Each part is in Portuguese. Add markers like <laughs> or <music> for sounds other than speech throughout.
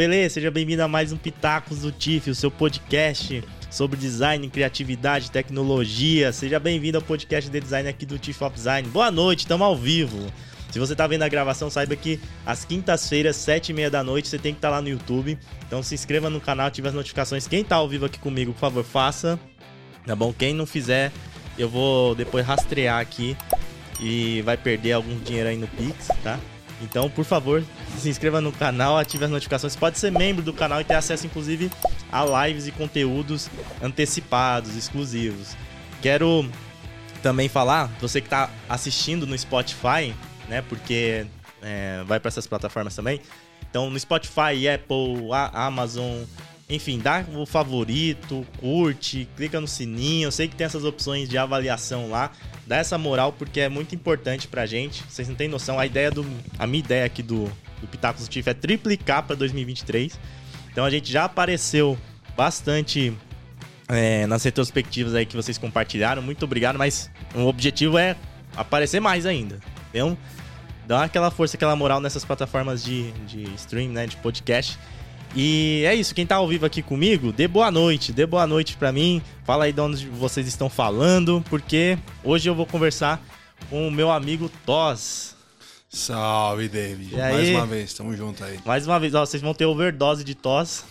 beleza? Seja bem-vindo a mais um Pitacos do TIF, o seu podcast sobre design, criatividade, tecnologia. Seja bem-vindo ao podcast de design aqui do TIF of Design. Boa noite, estamos ao vivo. Se você está vendo a gravação, saiba que às quintas-feiras, sete e meia da noite, você tem que estar tá lá no YouTube. Então se inscreva no canal, ative as notificações. Quem está ao vivo aqui comigo, por favor, faça. Tá bom? Quem não fizer, eu vou depois rastrear aqui e vai perder algum dinheiro aí no Pix, tá? Então, por favor, se inscreva no canal, ative as notificações. Pode ser membro do canal e ter acesso, inclusive, a lives e conteúdos antecipados, exclusivos. Quero também falar, você que está assistindo no Spotify, né? Porque é, vai para essas plataformas também. Então, no Spotify, Apple, Amazon, enfim, dá o favorito, curte, clica no sininho. Eu sei que tem essas opções de avaliação lá dá essa moral porque é muito importante pra gente. Vocês não têm noção, a ideia do. A minha ideia aqui do, do Pitacos do Tiff é triplicar pra 2023. Então a gente já apareceu bastante é, nas retrospectivas aí que vocês compartilharam. Muito obrigado, mas o objetivo é aparecer mais ainda. Então, dá aquela força, aquela moral nessas plataformas de, de stream, né? De podcast. E é isso, quem tá ao vivo aqui comigo, dê boa noite, dê boa noite para mim. Fala aí de onde vocês estão falando, porque hoje eu vou conversar com o meu amigo Toz. Salve, David. Mais uma vez, tamo junto aí. Mais uma vez, ó, vocês vão ter overdose de tos.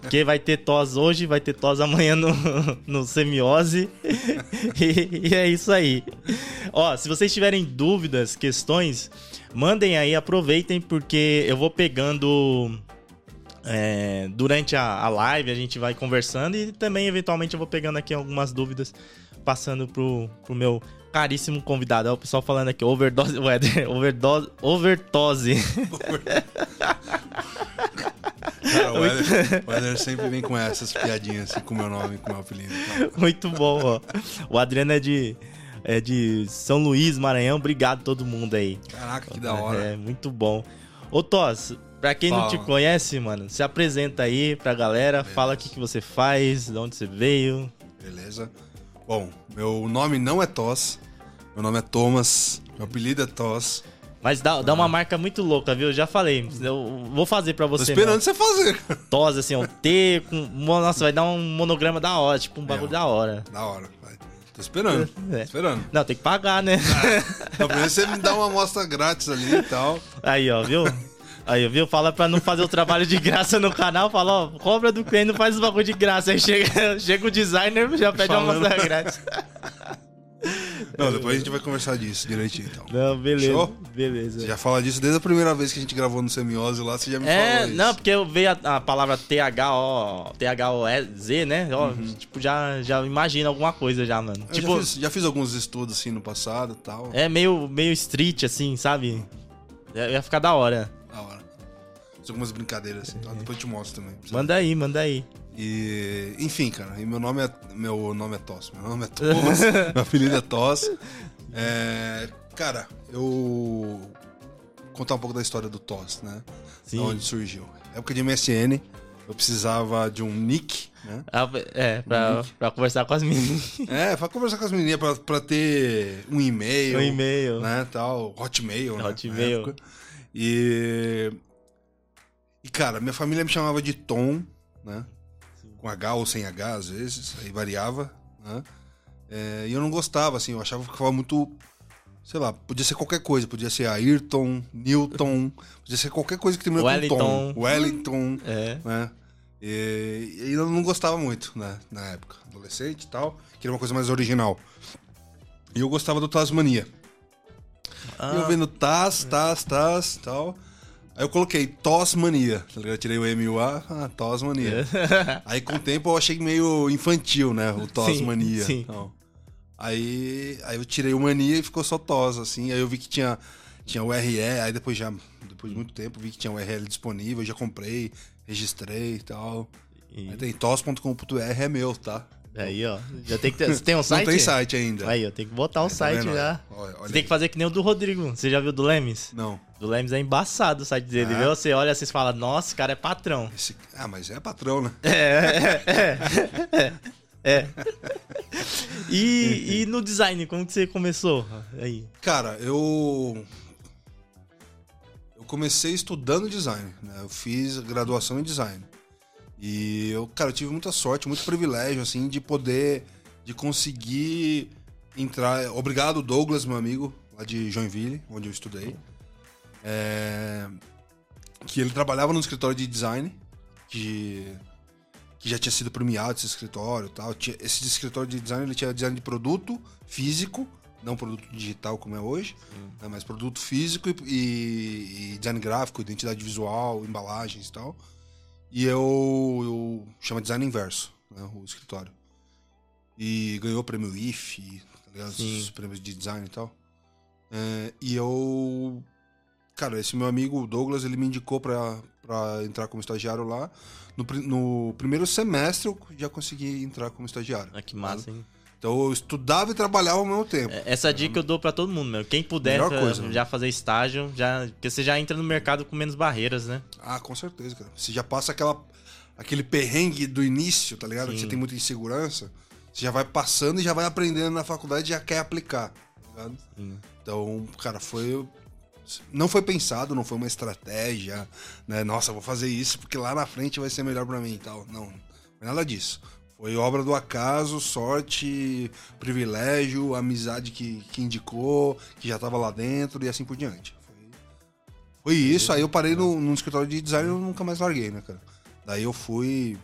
Porque vai ter tos hoje, vai ter tos amanhã no, <laughs> no semiose. <laughs> E, e, é isso aí. Ó, se vocês tiverem dúvidas, questões, mandem aí, aproveitem, porque eu vou pegando é, durante a, a, live a gente vai conversando e também, eventualmente, eu vou pegando aqui algumas dúvidas, passando pro, pro meu caríssimo convidado. É o pessoal falando aqui, overdose, <laughs> weather, overdose, overtose. Cara, o Eder, <laughs> o Eder sempre vem com essas piadinhas assim, com o meu nome, com o meu apelido. Muito bom, ó. O Adriano é de, é de São Luís, Maranhão. Obrigado a todo mundo aí. Caraca, que da hora. É, muito bom. Ô, Tos, Pra quem fala. não te conhece, mano, se apresenta aí pra galera, Beleza. fala o que, que você faz, de onde você veio. Beleza. Bom, meu nome não é Toss, meu nome é Thomas, meu apelido é Toss. Mas dá, dá uma ah. marca muito louca, viu? Já falei. Eu vou fazer pra você. Tô esperando mano. você fazer. Tos, assim, ó. T com. Nossa, vai dar um monograma da hora, tipo um bagulho é, da hora. Da hora, vai. Tô esperando. É. Tô esperando. Não, tem que pagar, né? Ah, não, primeiro você me dá uma amostra grátis ali e tal. Aí, ó, viu? Aí, viu? Fala pra não fazer o trabalho de graça no canal. Fala, ó, cobra do cliente, não faz os bagulho de graça. Aí chega, <laughs> chega o designer já pede uma amostra grátis. Não, depois a gente vai conversar disso direitinho, então. Não, beleza. Show? Beleza. Você já fala disso desde a primeira vez que a gente gravou no Semiose lá, você já me é, falou isso. Não, porque eu veio a, a palavra T-H-O... T-H-O-Z, né? Ó, uhum. Tipo, já, já imagina alguma coisa já, mano. Eu tipo, já fiz, já fiz alguns estudos, assim, no passado e tal. É meio, meio street, assim, sabe? Ia ficar da hora algumas brincadeiras assim. Depois eu te mostro também. Manda aí, manda aí. E, enfim, cara, e meu nome é meu nome é Toss. Meu nome é Thomas, <laughs> meu apelido é Toss. É, cara, eu contar um pouco da história do Toss, né? Sim. De onde surgiu. Época de MSN, eu precisava de um nick, né? Ah, é, pra, um pra conversar com as meninas. É, pra conversar com as meninas, pra, pra ter um e-mail. Um e-mail. Né, tal, Hotmail, né? Hotmail. E e, cara, minha família me chamava de Tom, né? Sim. Com H ou sem H, às vezes, aí variava, né? É, e eu não gostava, assim, eu achava que ficava muito. Sei lá, podia ser qualquer coisa, podia ser Ayrton, Newton, <laughs> podia ser qualquer coisa que termina com Tom. Wellington. É. Né? E, e eu não gostava muito, né? Na época, adolescente e tal, queria uma coisa mais original. E eu gostava do Tasmania. Ah. E eu vendo Tas, Tas, Tas e tal. Aí eu coloquei Tosmania, tá ligado? Eu tirei o M-U-A, ah, Tosmania. É. <laughs> Aí com o tempo eu achei meio infantil, né? O Tosmania. Sim, sim. Então, aí, aí eu tirei o Mania e ficou só Tos, assim. Aí eu vi que tinha, tinha o RE, aí depois já, depois de muito tempo, vi que tinha o URL disponível, já comprei, registrei e tal. E... Aí tem tos.com.br é meu, tá? Aí, ó. Já tem que ter. Você tem um site? Não tem site ainda. Aí, ó. Tem que botar um site tá já. Olha, olha você tem que fazer que nem o do Rodrigo. Você já viu do Lemes? Não. Do Lemes é embaçado o site dele, ah. viu? Você olha assim e fala, nossa, esse cara é patrão. Esse... Ah, mas é patrão, né? É, é, é. é. é. E, e no design, como que você começou aí? Cara, eu. Eu comecei estudando design, né? Eu fiz graduação em design. E eu, cara, eu tive muita sorte, muito privilégio, assim, de poder, de conseguir entrar. Obrigado, Douglas, meu amigo, lá de Joinville, onde eu estudei. É, que ele trabalhava no escritório de design, que, que já tinha sido premiado esse escritório e tal. Esse escritório de design ele tinha design de produto físico, não produto digital como é hoje, né, mas produto físico e, e, e, design gráfico, identidade visual, embalagens e tal. E eu, eu chama Design Inverso, né, o escritório. E ganhou o prêmio IF, tá? Os prêmios de design e tal. É, e eu. Cara, esse meu amigo Douglas, ele me indicou pra, pra entrar como estagiário lá. No, no primeiro semestre eu já consegui entrar como estagiário. Ah, que massa, hein? Então eu estudava e trabalhava ao mesmo tempo. É, essa dica eu dou para todo mundo, meu. Quem puder coisa, já fazer estágio, já, porque você já entra no mercado com menos barreiras, né? Ah, com certeza, cara. Você já passa aquela, aquele perrengue do início, tá ligado? Sim. Que você tem muita insegurança. Você já vai passando e já vai aprendendo na faculdade e já quer aplicar, tá ligado? Sim. Então, cara, foi. Não foi pensado, não foi uma estratégia, né? Nossa, vou fazer isso porque lá na frente vai ser melhor para mim e tal. Não, nada disso. Foi obra do acaso, sorte, privilégio, amizade que, que indicou, que já estava lá dentro e assim por diante. Foi, foi isso, aí eu parei no, no escritório de design e nunca mais larguei, né, cara? Daí eu fui.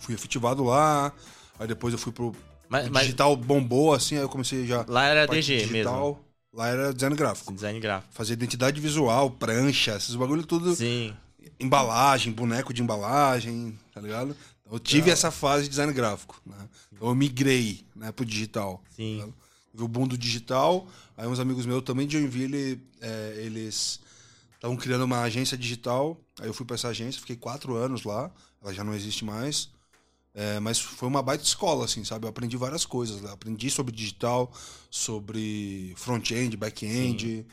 Fui efetivado lá, aí depois eu fui pro. Mas, digital mas... bombou, assim, aí eu comecei já. Lá era DG digital. mesmo. Lá era design gráfico. Design gráfico. Fazer identidade visual, prancha, esses bagulho tudo. Sim. Embalagem, boneco de embalagem, tá ligado? Eu tive essa fase de design gráfico, né? Eu migrei, né, pro digital. Sim. Né? o boom do digital, aí uns amigos meus também de Joinville, é, eles estavam criando uma agência digital, aí eu fui para essa agência, fiquei quatro anos lá, ela já não existe mais, é, mas foi uma baita escola, assim, sabe? Eu aprendi várias coisas lá, aprendi sobre digital, sobre front-end, back-end,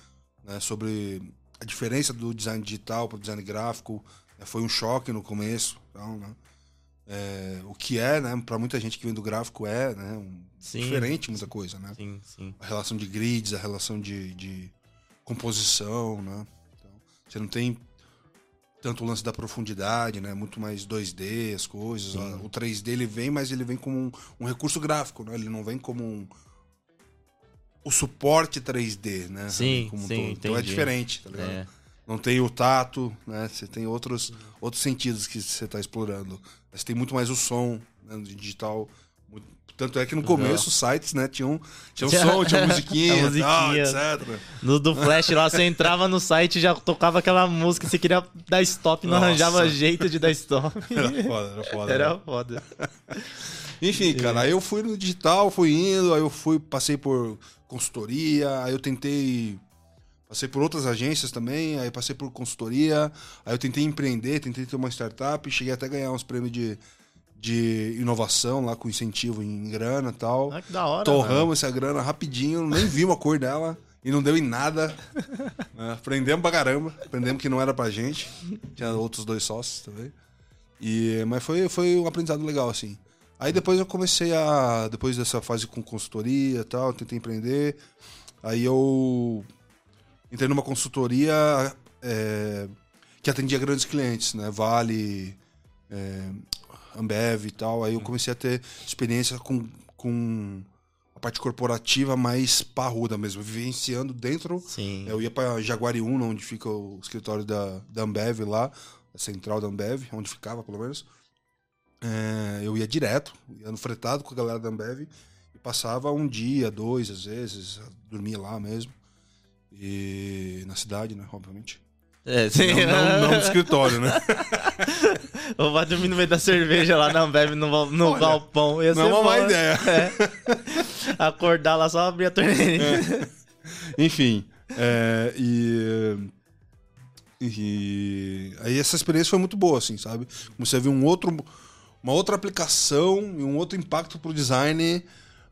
né, sobre a diferença do design digital para o design gráfico, né? foi um choque no começo, então, né? É, o que é, né, para muita gente que vem do gráfico é, né, um, diferente muita coisa, né? Sim, sim. A relação de grids, a relação de, de composição, né? Então, você não tem tanto o lance da profundidade, né? Muito mais 2D, as coisas. Sim. O 3D ele vem, mas ele vem como um, um, recurso gráfico, né? Ele não vem como um o suporte 3D, né? Sim, como sim, um Então é diferente, tá ligado? É. Não tem o tato, né? Você tem outros, outros sentidos que você está explorando. Mas tem muito mais o som né, no digital. Tanto é que no começo os sites, né, tinham, tinha um som, tinha <laughs> musiquinha, musiquinha. Tal, etc. No do Flash lá, você entrava no site e já tocava aquela música, você queria dar stop, não Nossa. arranjava jeito de dar stop. <laughs> Era foda, era foda. Era né? foda. <laughs> Enfim, cara, aí eu fui no digital, fui indo, aí eu fui, passei por consultoria, aí eu tentei Passei por outras agências também, aí passei por consultoria, aí eu tentei empreender, tentei ter uma startup, cheguei até a ganhar uns prêmios de, de inovação lá com incentivo em grana e tal. Ah, que da hora. Torramos essa grana rapidinho, nem vimos a cor dela e não deu em nada. <laughs> é, aprendemos pra caramba, aprendemos que não era pra gente. Tinha outros dois sócios também. E, mas foi, foi um aprendizado legal, assim. Aí depois eu comecei a. Depois dessa fase com consultoria e tal, tentei empreender. Aí eu entrei numa consultoria é, que atendia grandes clientes, né? Vale, é, Ambev e tal. Aí eu comecei a ter experiência com, com a parte corporativa mais parruda mesmo, vivenciando dentro. Sim. Eu ia para Jaguariúna, onde fica o escritório da, da Ambev lá, a central da Ambev, onde ficava pelo menos. É, eu ia direto, ia no fretado com a galera da Ambev e passava um dia, dois às vezes, dormia lá mesmo. E na cidade, né? Obviamente. É, sim. Não, não, não no escritório, né? Ou vai dormir no meio da cerveja lá na Ambev no, no Olha, galpão. Ia não é uma má ideia. <laughs> É. Acordar lá, só abrir a torneira. É. Enfim. É, e, e. Aí essa experiência foi muito boa, assim, sabe? Comecei a ver um outro, uma outra aplicação e um outro impacto pro design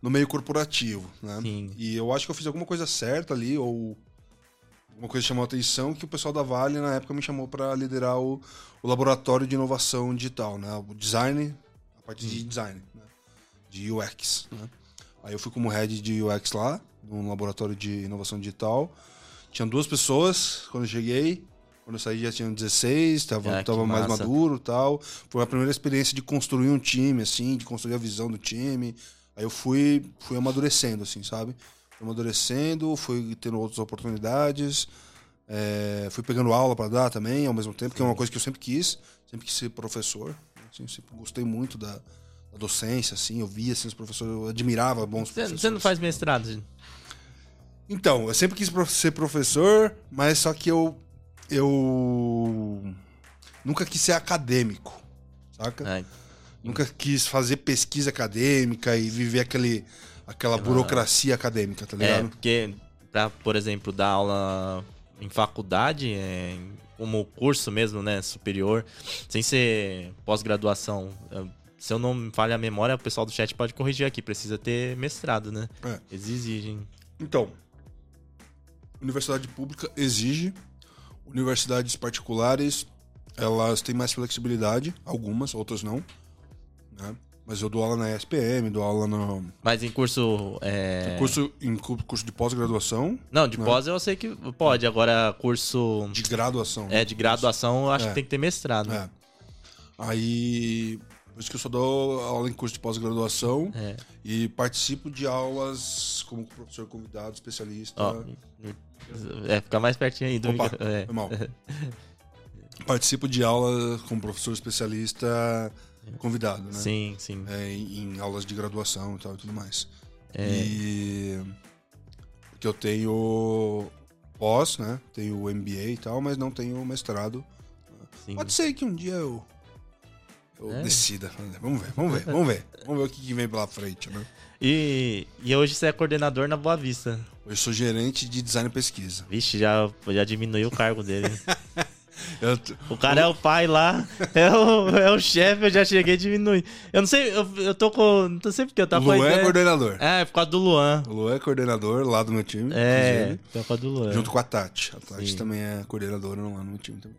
no meio corporativo, né? Sim. E eu acho que eu fiz alguma coisa certa ali, ou uma coisa chamou a atenção que o pessoal da Vale na época me chamou para liderar o, o, laboratório de inovação digital, né? O design, a parte de design, né? de UX. Né? Aí eu fui como head de UX lá, num laboratório de inovação digital. Tinha duas pessoas quando eu cheguei. Quando eu saí já tinha 16, tava, Ah, tava mais maduro tal. Foi a primeira experiência de construir um time, assim, de construir a visão do time. Aí eu fui, fui amadurecendo, assim, sabe? Amadurecendo, fui tendo outras oportunidades. é, fui pegando aula para dar também, ao mesmo tempo, que é uma coisa que eu sempre quis. Sempre quis ser professor. Assim, eu sempre gostei muito da, da docência, assim. Eu via, assim, os professores, eu admirava bons Você professores. você não faz mestrado? Então, eu sempre quis ser professor, mas só que eu. Eu. Nunca quis ser acadêmico, saca? Ai, Nunca quis fazer pesquisa acadêmica e viver aquele, aquela burocracia acadêmica, tá é, ligado? porque, pra, por exemplo, dar aula em faculdade, é, como curso mesmo, né, superior, sem ser pós-graduação, é, se eu não me falha a memória, o pessoal do chat pode corrigir aqui, precisa ter mestrado, né? É. Eles exigem. Então, universidade pública exige, universidades particulares, elas têm mais flexibilidade, algumas, outras não. Né? Mas eu dou aula na ESPM, dou aula no Mas em curso. É... curso, em cu- curso de pós-graduação, Não, de Não. pós eu sei que pode, agora curso. de graduação. É, de graduação eu acho É. que tem que ter mestrado. É. Aí, por isso que eu só dou aula em curso de pós-graduação É. e participo de aulas como professor convidado, especialista. Ó, é, fica mais pertinho aí do Opa, é. mal. <laughs> Participo de aulas como professor especialista convidado, né? Sim, sim. É, em, em aulas de graduação e tal e tudo mais. É. E porque eu tenho pós, né? Tenho o MBA e tal, mas não tenho mestrado. sim. Pode ser que um dia eu eu É. decida. Vamos ver, vamos ver, vamos ver. <laughs> Vamos ver o que que vem pela frente, né? E, e hoje você é coordenador na Boa Vista. Eu sou gerente de design e pesquisa. Vixe, já, já diminuiu o cargo dele. <laughs> O cara é o pai lá, é o, é o chefe, eu já cheguei a diminuir. Eu não sei, eu, eu tô com. Não sei porque eu tava Luan é coordenador. É, por causa do Luan. O Luan é coordenador lá do meu time. É, por causa do Luan. Junto com a Tati. A Tati Sim. também é coordenadora lá no meu time também.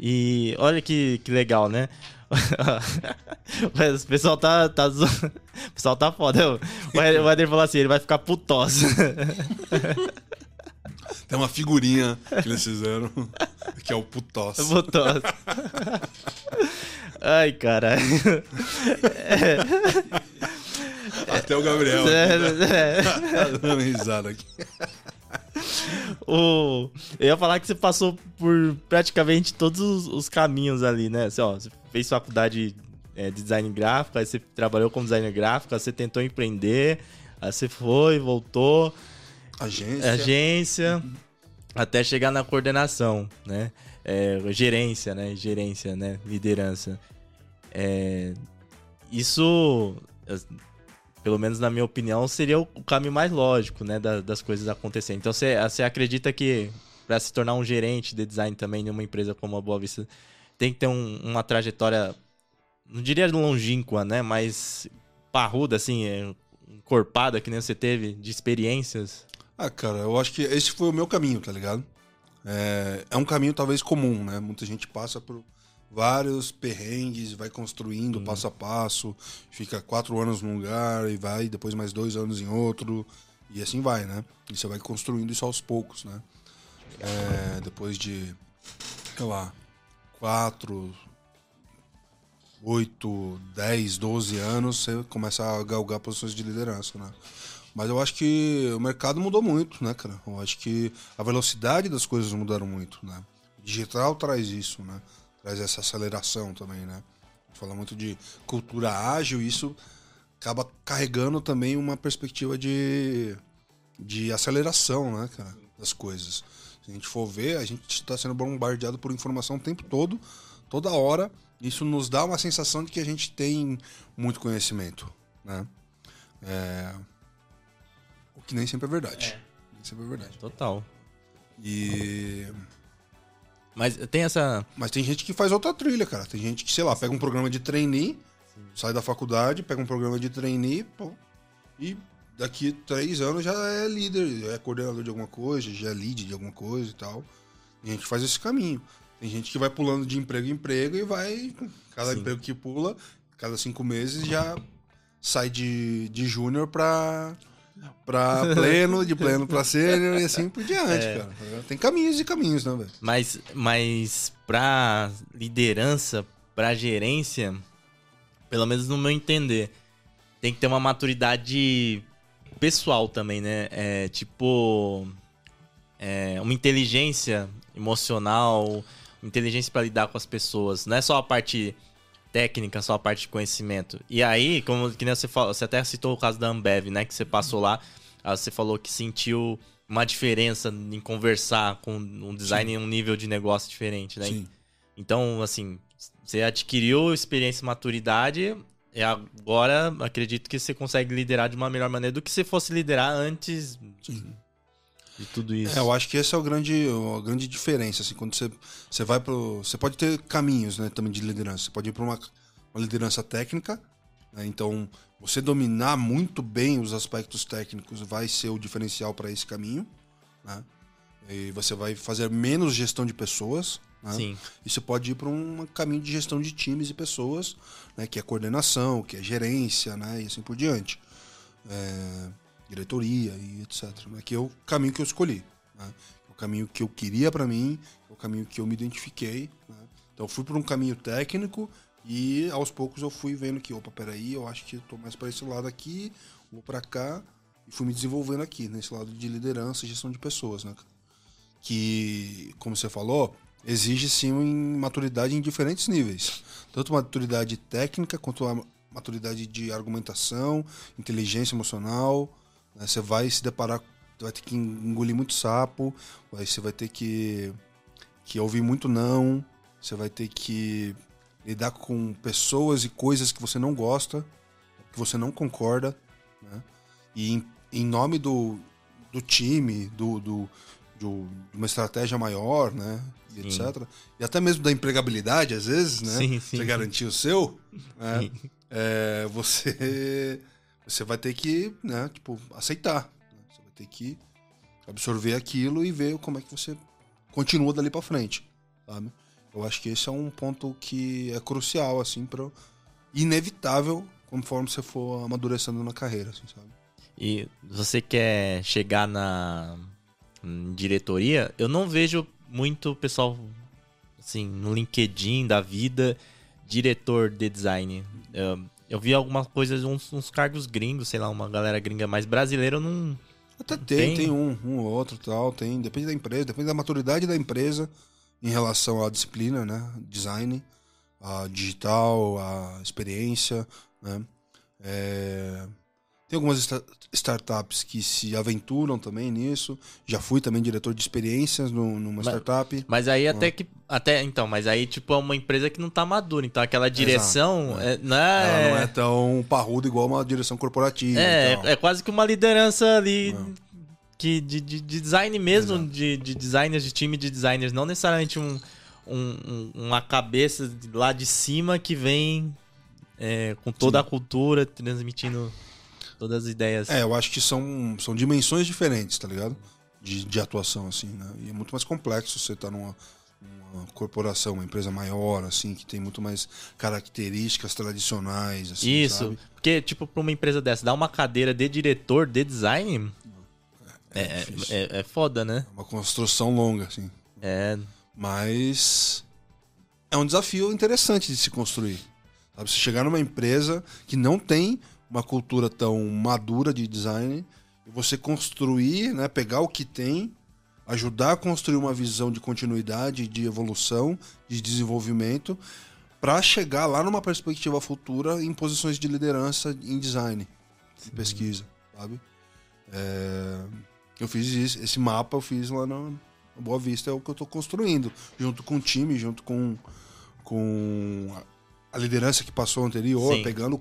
E olha que, que legal, né? <laughs> O pessoal tá. tá zo- <laughs> O pessoal tá foda. O Eder falou assim: ele vai ficar putosa. <laughs> Tem uma figurinha que eles fizeram, <laughs> que é o Putós. putosa. <laughs> Ai, caralho. <laughs> Até o Gabriel É, é. tá dando risada aqui. O... Eu ia falar que você passou por praticamente todos os, os caminhos ali, né? Você, ó, você fez faculdade é, de design gráfico, aí você trabalhou como designer gráfico, aí você tentou empreender, aí você foi, voltou, Agência. agência, até chegar na coordenação, né? É, gerência, né? Gerência, né? Liderança. É, Isso, pelo menos na minha opinião, seria o caminho mais lógico, né? da- Das coisas acontecerem. Então, você, você acredita que para se tornar um gerente de design também numa empresa como a Boa Vista, tem que ter um- uma trajetória, não diria longínqua, né? Mas parruda, assim, é, encorpada, que nem você teve, de experiências. Ah, cara, eu acho que esse foi o meu caminho, tá ligado? É, é um caminho talvez comum, né? Muita gente passa por vários perrengues, vai construindo passo a passo, fica quatro anos num lugar e vai, depois mais dois anos em outro, e assim vai, né? E você vai construindo isso aos poucos, né? É, depois de, sei lá, quatro, oito, dez, doze anos, você começa a galgar posições de liderança, né? Mas eu acho que o mercado mudou muito, né, cara? Eu acho que a velocidade das coisas mudaram muito, né? O digital traz isso, né? Traz essa aceleração também, né? Fala muito de cultura ágil e isso acaba carregando também uma perspectiva de, de aceleração, né, cara? Das coisas. Se a gente for ver, a gente está sendo bombardeado por informação o tempo todo, toda hora. Isso nos dá uma sensação de que a gente tem muito conhecimento, né? É... O que nem sempre é verdade. Nem sempre é verdade. Total. E... Mas tem essa. Mas tem gente que faz outra trilha, cara. Tem gente que, sei lá, pega um programa de trainee, sai da faculdade, pega um programa de trainee, pô, e daqui três anos já é líder, já é coordenador de alguma coisa, já é lead de alguma coisa e tal. Tem gente que faz esse caminho. Tem gente que vai pulando de emprego em emprego e vai. Cada Sim. emprego que pula, cada cinco meses já sai de, de júnior pra, pra pleno, de pleno pra sênior e assim por diante, é. cara. Tem caminhos e caminhos, né, velho? Mas, mas pra liderança, pra gerência, pelo menos no meu entender, tem que ter uma maturidade pessoal também, né? É, tipo, é, uma inteligência emocional, inteligência para lidar com as pessoas. Não é só a parte técnica, só a parte de conhecimento. E aí, como que você falou, você até citou o caso da Ambev, né? Que você passou lá, você falou que sentiu uma diferença em conversar com um design em um nível de negócio diferente, né? Sim. Então, assim, você adquiriu experiência e maturidade, e agora acredito que você consegue liderar de uma melhor maneira do que se fosse liderar antes Sim. De tudo isso. É, eu acho que essa é o grande, a grande diferença, assim, quando você, você vai pro... Você pode ter caminhos, né, também de liderança. Você pode ir para uma, uma liderança técnica, né, então você dominar muito bem os aspectos técnicos vai ser o diferencial para esse caminho, né? E você vai fazer menos gestão de pessoas, né? Sim. E você pode ir para um caminho de gestão de times e pessoas, né? que é coordenação, que é gerência, né? e assim por diante. É, diretoria e etc. Né? Que é o caminho que eu escolhi. Né? É o caminho que eu queria para mim, é o caminho que eu me identifiquei. Né? Então eu fui por um caminho técnico e aos poucos eu fui vendo que, opa, peraí, eu acho que estou mais para esse lado aqui, vou para cá e fui me desenvolvendo aqui, nesse lado de liderança e gestão de pessoas, né? Que, como você falou, exige sim maturidade em diferentes níveis. Tanto maturidade técnica quanto a maturidade de argumentação, inteligência emocional. Né? Você vai se deparar, vai ter que engolir muito sapo, você vai ter que, que ouvir muito não, você vai ter que lidar com pessoas e coisas que você não gosta, que você não concorda. Né? E em, em nome do, do time, do, do, de uma estratégia maior, né? E etc. E até mesmo da empregabilidade, às vezes, né? Sim, sim, você garantir o seu, né? É, você, você vai ter que, né? Tipo, aceitar. Né? Você vai ter que absorver aquilo e ver como é que você continua dali para frente, sabe? Eu acho que esse é um ponto que é crucial, assim, para inevitável conforme você for amadurecendo na carreira, assim, sabe? E você quer chegar na diretoria, eu não vejo muito pessoal assim no LinkedIn da vida diretor de design. Eu vi algumas coisas, uns, uns, cargos gringos, sei lá, uma galera gringa mais brasileira, eu não. Até tem, tem, tem um, um ou outro tal, tem. Depende da empresa, depende da maturidade da empresa em relação à disciplina, né? Design, a digital, a experiência, né? É... Tem algumas startups que se aventuram também nisso. Já fui também diretor de experiências no, numa mas, startup. Mas aí até ah. que. Até, então, mas aí, tipo, é uma empresa que não tá madura. Então aquela direção. É. É, não é... Não é tão parruda igual uma direção corporativa. É, é, é quase que uma liderança ali. É. Que de, de, de design mesmo, de, de designers, de time de designers, não necessariamente um, um, uma cabeça lá de cima que vem é, com toda Sim. a cultura transmitindo todas as ideias. É, eu acho que são, são dimensões diferentes, tá ligado? De, de atuação, assim, né? E é muito mais complexo você estar tá numa, corporação, uma empresa maior, assim, que tem muito mais características tradicionais, assim, Isso, sabe? porque, tipo, pra uma empresa dessa, dar uma cadeira de diretor de design... É, é, é, é, é foda, né? É uma construção longa, assim. É. Mas é um desafio interessante de se construir. Sabe? Você chegar numa empresa que não tem uma cultura tão madura de design e você construir, né, pegar o que tem, ajudar a construir uma visão de continuidade, de evolução, de desenvolvimento, para chegar lá numa perspectiva futura em posições de liderança em design, em pesquisa, sabe? É... Eu fiz isso, esse mapa eu fiz lá na Boa Vista, é o que eu estou construindo, junto com o time, junto com, com a liderança que passou anterior, Sim. pegando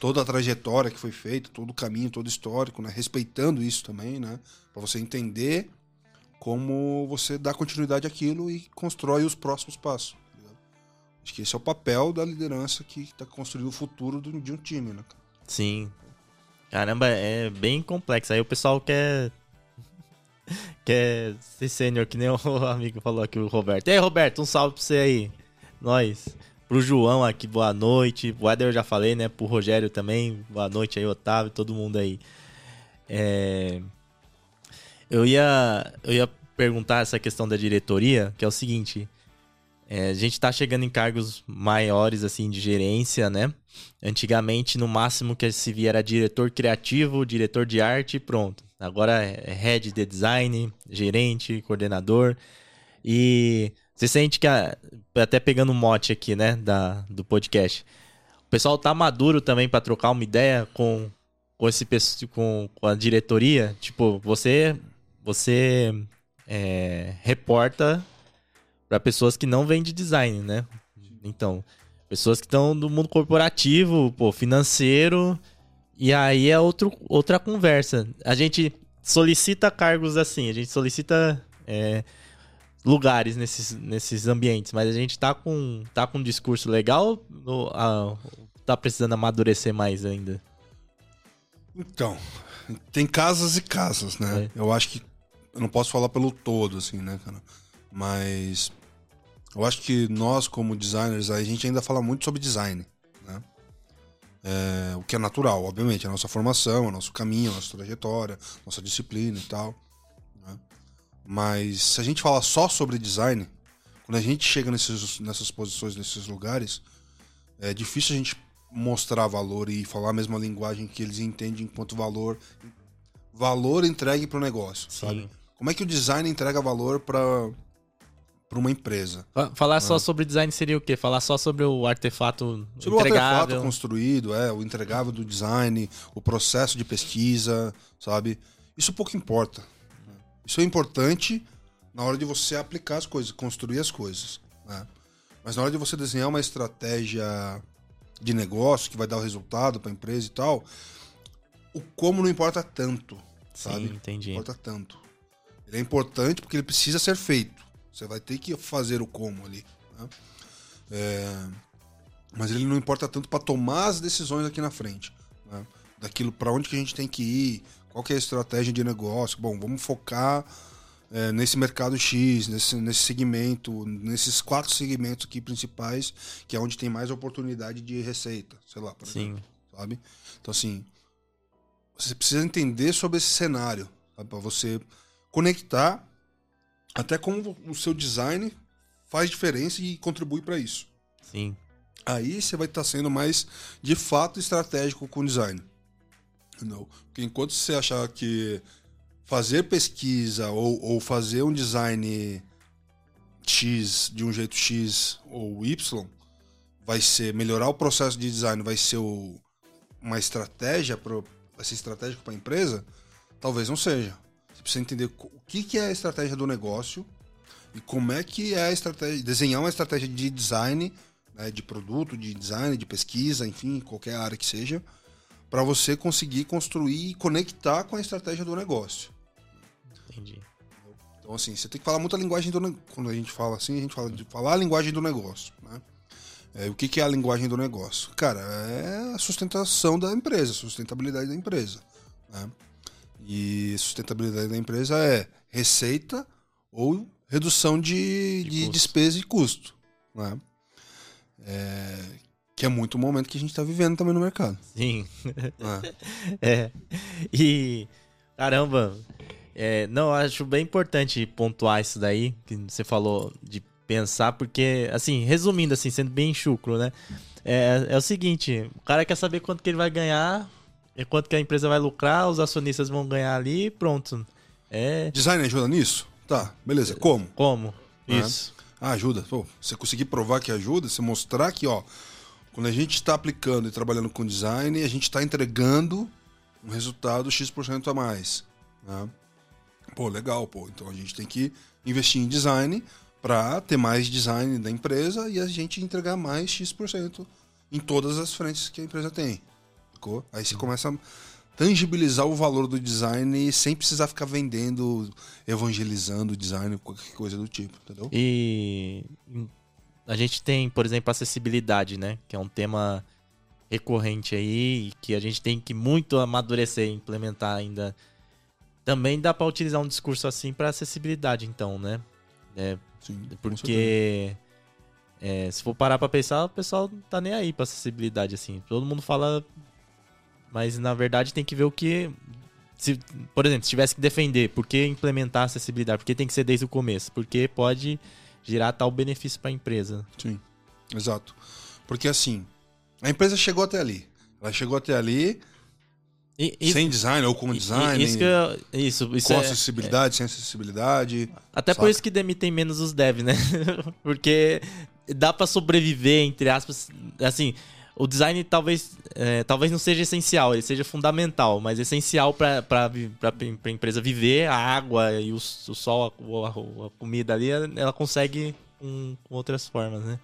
toda a trajetória que foi feita, todo o caminho, todo o histórico, né? Respeitando isso também, né? Para você entender como você dá continuidade àquilo e constrói os próximos passos. Acho que esse é o papel da liderança que está construindo o futuro de um time, né? Sim. Caramba, é bem complexo. Aí o pessoal quer <laughs> quer ser sênior, que nem o <laughs> amigo falou aqui, o Roberto. E aí, Roberto, um salve pra você aí. Nós. Pro João aqui, boa noite. O Eder eu já falei, né? Pro Rogério também, boa noite aí, Otávio, todo mundo aí. É, eu ia, eu ia perguntar essa questão da diretoria, que é o seguinte: é, a gente tá chegando em cargos maiores, assim, de gerência, né? Antigamente, no máximo que se via era diretor criativo, diretor de arte pronto. Agora é head de design, gerente, coordenador. E você sente que, a, até pegando um mote aqui, né, da, do podcast, o pessoal tá maduro também para trocar uma ideia com, com, esse, com, com a diretoria? Tipo, você, você é, reporta para pessoas que não vêm de design, né? Então, pessoas que estão do mundo corporativo, pô, financeiro, e aí é outro, outra conversa. A gente solicita cargos assim, a gente solicita é, lugares nesses, nesses ambientes, mas a gente tá com, tá com um discurso legal ou a, tá precisando amadurecer mais ainda? Então, tem casas e casas, né? É. Eu acho que eu não posso falar pelo todo, assim, né, cara? Mas eu acho que nós, como designers, a gente ainda fala muito sobre design, né? É, o que é natural, obviamente, a nossa formação, o nosso caminho, a nossa trajetória, nossa disciplina e tal. Mas se a gente fala só sobre design, quando a gente chega nesses, nessas posições, nesses lugares, é difícil a gente mostrar valor e falar a mesma linguagem que eles entendem enquanto valor valor entregue para o negócio, Sim. sabe? Como é que o design entrega valor para para uma empresa. Falar só né? sobre design seria o quê? Falar só sobre o artefato sobre entregável. o artefato construído, é, o entregável do design, o processo de pesquisa, sabe? Isso pouco importa. Isso é importante na hora de você aplicar as coisas, construir as coisas. Né? Mas na hora de você desenhar uma estratégia de negócio que vai dar o resultado para a empresa e tal, o como não importa tanto, sabe? Sim, entendi. Não importa tanto. Ele é importante porque ele precisa ser feito. Você vai ter que fazer o como ali. Né? É... Mas ele não importa tanto para tomar as decisões aqui na frente. Né? Daquilo para onde que a gente tem que ir, qual que é a estratégia de negócio. Bom, vamos focar é, nesse mercado X, nesse, nesse segmento, nesses quatro segmentos aqui principais, que é onde tem mais oportunidade de receita, sei lá, por Sim. exemplo. Sabe? Então, assim, você precisa entender sobre esse cenário, para você conectar até como o seu design faz diferença e contribui para isso. Sim. Aí você vai estar tá sendo mais de fato estratégico com o design. Não. Porque enquanto você achar que fazer pesquisa ou, ou fazer um design X de um jeito X ou Y vai ser melhorar o processo de design, vai ser o, uma estratégia para vai ser estratégico para a empresa, talvez não seja. Você precisa entender o que, que é a estratégia do negócio e como é que é a estratégia, desenhar uma estratégia de design, né, de produto, de design, de pesquisa, enfim, qualquer área que seja, para você conseguir construir e conectar com a estratégia do negócio. Entendi. Então, assim, você tem que falar muita linguagem do Quando a gente fala assim, a gente fala de falar a linguagem do negócio. Né? É, o que, que é a linguagem do negócio? Cara, é a sustentação da empresa, a sustentabilidade da empresa. Né? E sustentabilidade da empresa é receita ou redução de, de, de despesa e custo. Né? É, que é muito o momento que a gente está vivendo também no mercado. Sim. É. <laughs> é. E, caramba, é, não, acho bem importante pontuar isso daí, que você falou de pensar, porque, assim, resumindo, assim, sendo bem chucro, né? É, é o seguinte, o cara quer saber quanto que ele vai ganhar, quanto que a empresa vai lucrar, os acionistas vão ganhar ali e pronto. É... Design ajuda nisso? Tá, beleza. Como? Como? Isso. Ah, ajuda. Pô, você conseguir provar que ajuda, você mostrar que, ó, quando a gente está aplicando e trabalhando com design, a gente está entregando um resultado X% a mais. Né? Pô, legal, pô. Então a gente tem que investir em design para ter mais design da empresa e a gente entregar mais X% em todas as frentes que a empresa tem. Ficou? Aí você começa a tangibilizar o valor do design sem precisar ficar vendendo, evangelizando o design, qualquer coisa do tipo, entendeu? E a gente tem, por exemplo, acessibilidade, né? Que é um tema recorrente aí que a gente tem que muito amadurecer e implementar ainda. Também dá para utilizar um discurso assim para acessibilidade, então, né? É, Sim, porque é, se for parar pra pensar, o pessoal não tá nem aí pra acessibilidade, assim. Todo mundo fala. Mas na verdade tem que ver o que. se, por exemplo, se tivesse que defender por que implementar acessibilidade, por que tem que ser desde o começo? Porque pode gerar tal benefício para a empresa. Sim, exato. Porque assim, a empresa chegou até ali. Ela chegou até ali e, isso, sem design ou com design. Isso, eu, isso, isso com é, acessibilidade, é, sem acessibilidade. Até saca? por isso que demitem menos os devs, né? <laughs> Porque dá para sobreviver, entre aspas. Assim, o design talvez, é, talvez não seja essencial, ele seja fundamental, mas essencial para a empresa viver, a água e o, o sol, a, a, comida ali, ela consegue com, com outras formas, né?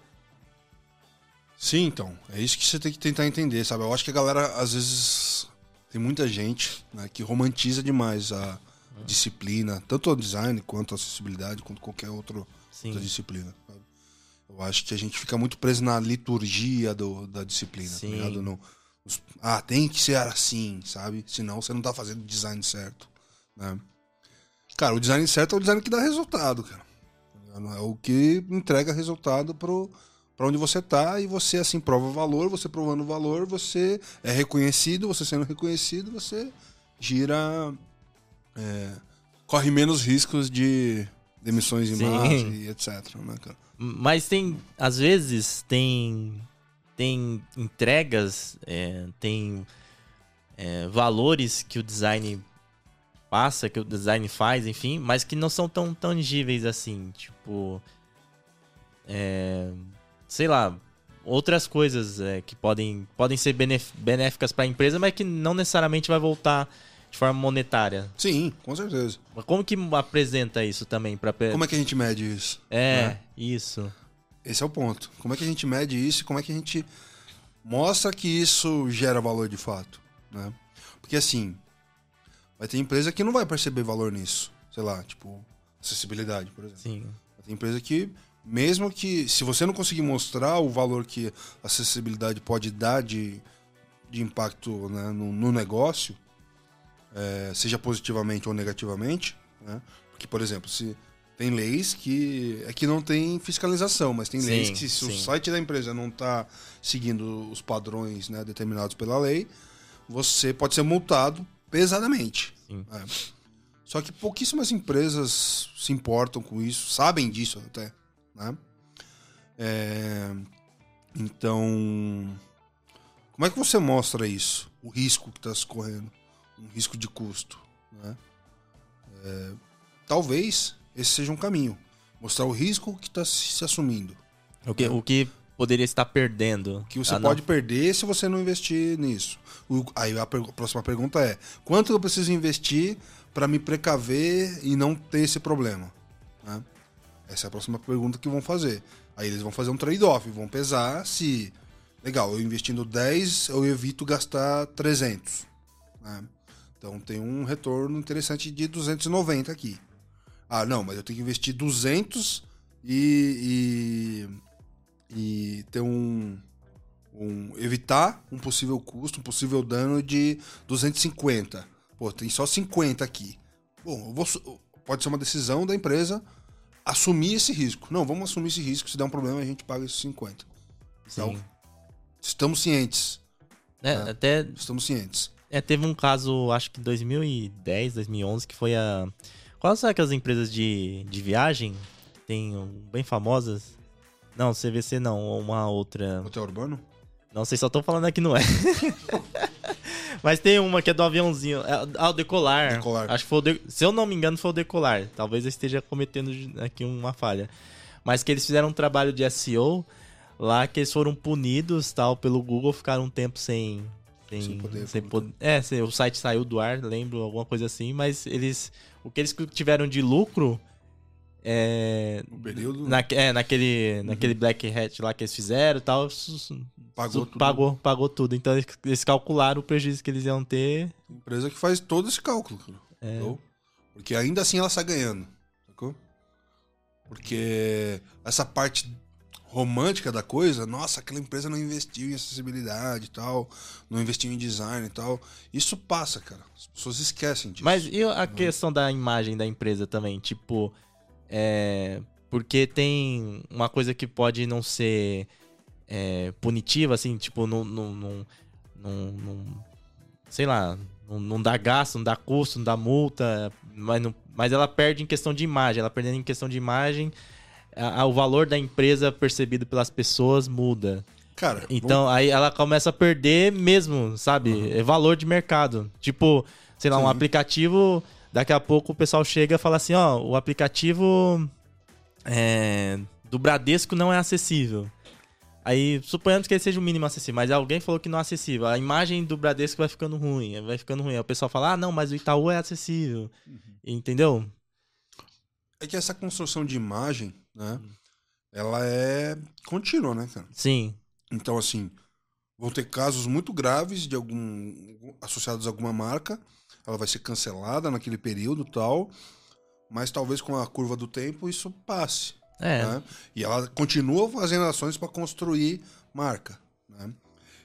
Sim, então. É isso que você tem que tentar entender, sabe? Eu acho que a galera, às vezes, tem muita gente né, que romantiza demais a disciplina, tanto o design quanto a acessibilidade, quanto qualquer outro, outra disciplina. Sabe? Eu acho que a gente fica muito preso na liturgia do, da disciplina, tá Sim. tá no, ah, tem que ser assim, sabe? Senão você não tá fazendo o design certo, né? Cara, o design certo é o design que dá resultado, cara. É o que entrega resultado pro, para onde você tá e você assim prova valor, você provando valor, você é reconhecido, você sendo reconhecido, você gira é, corre menos riscos de demissões em massa e etc, né, cara? Mas tem, às vezes, tem, tem entregas, é, tem é, valores que o design passa, que o design faz, enfim, mas que não são tão tangíveis assim. Tipo, é, sei lá, outras coisas é, que podem, podem ser benéficas para a empresa, mas que não necessariamente vai voltar de forma monetária. Sim, com certeza. Mas como que apresenta isso também para Como é que a gente mede isso? É, né? isso. Esse é o ponto. Como é que a gente mede isso? Como é que a gente mostra que isso gera valor de fato, né? Porque assim, vai ter empresa que não vai perceber valor nisso. Sei lá, tipo, acessibilidade, por exemplo. Sim. Vai ter empresa que mesmo que se você não conseguir mostrar o valor que a acessibilidade pode dar de, de impacto né, no, no negócio, é, seja positivamente ou negativamente, né? Porque, por exemplo, se tem leis que é que não tem fiscalização, mas tem sim, leis que se sim. o site da empresa não está seguindo os padrões né, determinados pela lei, você pode ser multado pesadamente. É. Só que pouquíssimas empresas se importam com isso, sabem disso até. Né? É... Então, como é que você mostra isso? O risco que está se correndo? Um risco de custo. Né? É, talvez esse seja um caminho. Mostrar o risco que está se assumindo. O que, o que poderia estar perdendo. Que você ah, pode não. perder se você não investir nisso. O, aí a, próxima pergunta é: quanto eu preciso investir para me precaver e não ter esse problema? Né? Essa é a próxima pergunta que vão fazer. Aí eles vão fazer um trade-off, vão pesar se. Legal, eu investindo 10, eu evito gastar 300. Né? Então tem um retorno interessante de 290 aqui. Ah, não, mas eu tenho que investir 200 e, e, e ter um, um. evitar um possível custo, um possível dano de 250. Pô, tem só 50 aqui. Bom, vou, pode ser uma decisão da empresa assumir esse risco. Não, vamos assumir esse risco. Se der um problema, a gente paga esses 50. Então, Sim. estamos cientes. É, né? Até. Estamos cientes. É, teve um caso, acho que 2010, 2011, que foi a. Quais são aquelas empresas de, de viagem? Tem um, bem famosas. Não, CVC não, uma outra. Hotel Urbano? Não sei, só tô falando aqui, não é. <laughs> Mas tem uma que é do aviãozinho. É, ah, o Decolar. Decolar. Acho que foi o de... Se eu não me engano, foi o Decolar. Talvez eu esteja cometendo aqui uma falha. Mas que eles fizeram um trabalho de SEO lá que eles foram punidos tal pelo Google, ficaram um tempo sem sem, sem poder. Sem poder é, o site saiu do ar, lembro, alguma coisa assim, mas eles. O que eles tiveram de lucro. É, o período. Na, é, naquele, uhum. naquele Black Hat lá que eles fizeram e tal. Pagou tudo. Pagou, pagou tudo. Então eles, eles, calcularam o prejuízo que eles iam ter. Empresa que faz todo esse cálculo. É. Porque ainda assim ela está ganhando. Sacou? Porque essa parte romântica da coisa, nossa, aquela empresa não investiu em acessibilidade e tal, não investiu em design e tal. Isso passa, cara. As pessoas esquecem disso. Mas e a não. questão da imagem da empresa também? Tipo, é. Porque tem uma coisa que pode não ser é, punitiva, assim, tipo, não. não, não, não sei lá, não, não dá gasto, não dá custo, não dá multa, mas, não, mas ela perde em questão de imagem. Ela perdendo em questão de imagem, a, a, o valor da empresa percebido pelas pessoas muda. Cara, então aí ela começa a perder mesmo, sabe? Uhum. É valor de mercado. Tipo, sei lá, Sim. um aplicativo, daqui a pouco o pessoal chega e fala assim, ó, o aplicativo é, do Bradesco não é acessível. Aí, suponhamos que ele seja o mínimo acessível, mas alguém falou que não é acessível. A imagem do Bradesco vai ficando ruim, vai ficando ruim. Aí o pessoal fala, ah, não, mas o Itaú é acessível. Uhum. Entendeu? É que essa construção de imagem, né? Ela é contínua, né, cara? Sim. Então, assim, vão ter casos muito graves de algum associados a alguma marca. Ela vai ser cancelada naquele período tal. Mas talvez com a curva do tempo isso passe. É. Né? E ela continua fazendo ações para construir marca. Né?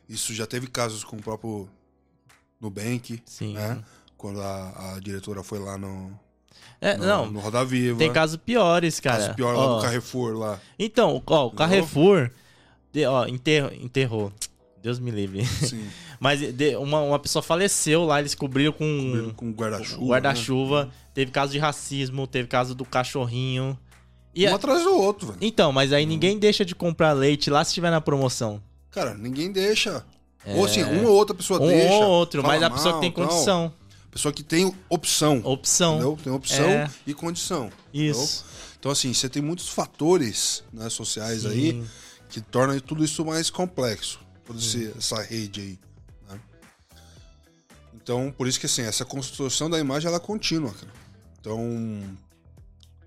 Isso já teve casos com o próprio Nubank, Sim. né? Quando a, a diretora foi lá no, é, no, não. no Roda Viva. Tem casos piores, cara. Casos piores lá do Carrefour lá. Então, ó, o Carrefour de, ó, enterrou, enterrou. Deus me livre. Sim. <laughs> Mas de, uma, uma pessoa faleceu lá, eles cobriram com, com guarda-chuva. Guarda-chuva. Né? Teve caso de racismo, teve caso do cachorrinho. E um a... atrás do outro, velho. Então, mas aí hum. ninguém deixa de comprar leite lá se estiver na promoção. Cara, ninguém deixa. É... Ou assim, uma ou outra pessoa um deixa. Um ou outro, mas a pessoa que tem condição. Não. Pessoa que tem opção. Opção. Entendeu? Tem opção é... e condição. Isso. Entendeu? Então, assim, você tem muitos fatores né, sociais Sim. aí que tornam tudo isso mais complexo. Toda essa rede aí. Né? Então, por isso que assim, essa construção da imagem ela é contínua, cara. Então,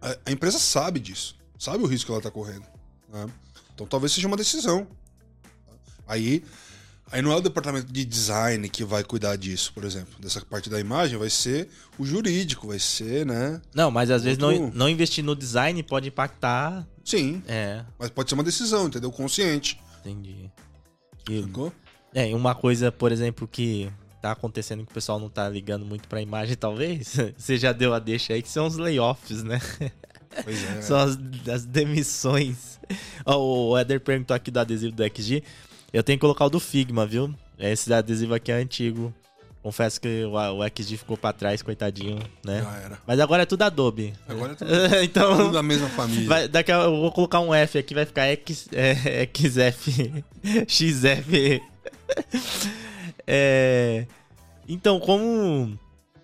a, a empresa sabe disso. Sabe o risco que ela está correndo. Né? Então, talvez seja uma decisão. Aí, Aí não é o departamento de design que vai cuidar disso, por exemplo. Dessa parte da imagem, vai ser o jurídico, vai ser, né? Não, mas às outro... vezes não, não investir no design pode impactar. Sim. É. Mas pode ser uma decisão, entendeu? Consciente. Entendi. E, É, uma coisa, por exemplo, que tá acontecendo que o pessoal não tá ligando muito pra imagem, talvez. <laughs> Você já deu a deixa aí, que são os layoffs, né? Pois é. <laughs> são as, as demissões. o Eder perguntou aqui do adesivo do XG. Eu tenho que colocar o do Figma, viu? Esse adesivo aqui é antigo. Confesso que o, o XG ficou pra trás, coitadinho, né? Já era. Mas agora é tudo Adobe. Agora é tudo, <laughs> então, tudo da mesma família. Vai, daqui a, eu vou colocar um F aqui, vai ficar X, é, XF. <laughs> XF. é, então, como.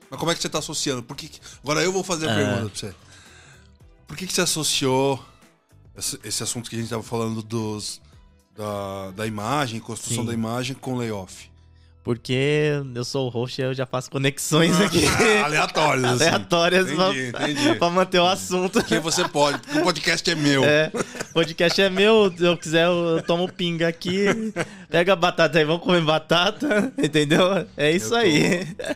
Mas como é que você tá associando? Por que, agora eu vou fazer a ah. pergunta pra você. Por que, que você associou esse, esse assunto que a gente tava falando dos da, da imagem, construção Sim. da imagem com layoff? Porque eu sou o host e eu já faço conexões aqui. <laughs> Aleatórias. Assim. Aleatórias entendi, pra, entendi. <laughs> pra manter o assunto. Porque você pode, porque o podcast é meu. É, podcast é meu, se eu quiser eu tomo pinga aqui, pega a batata aí, vamos comer batata, <laughs> entendeu? É isso aí. Tá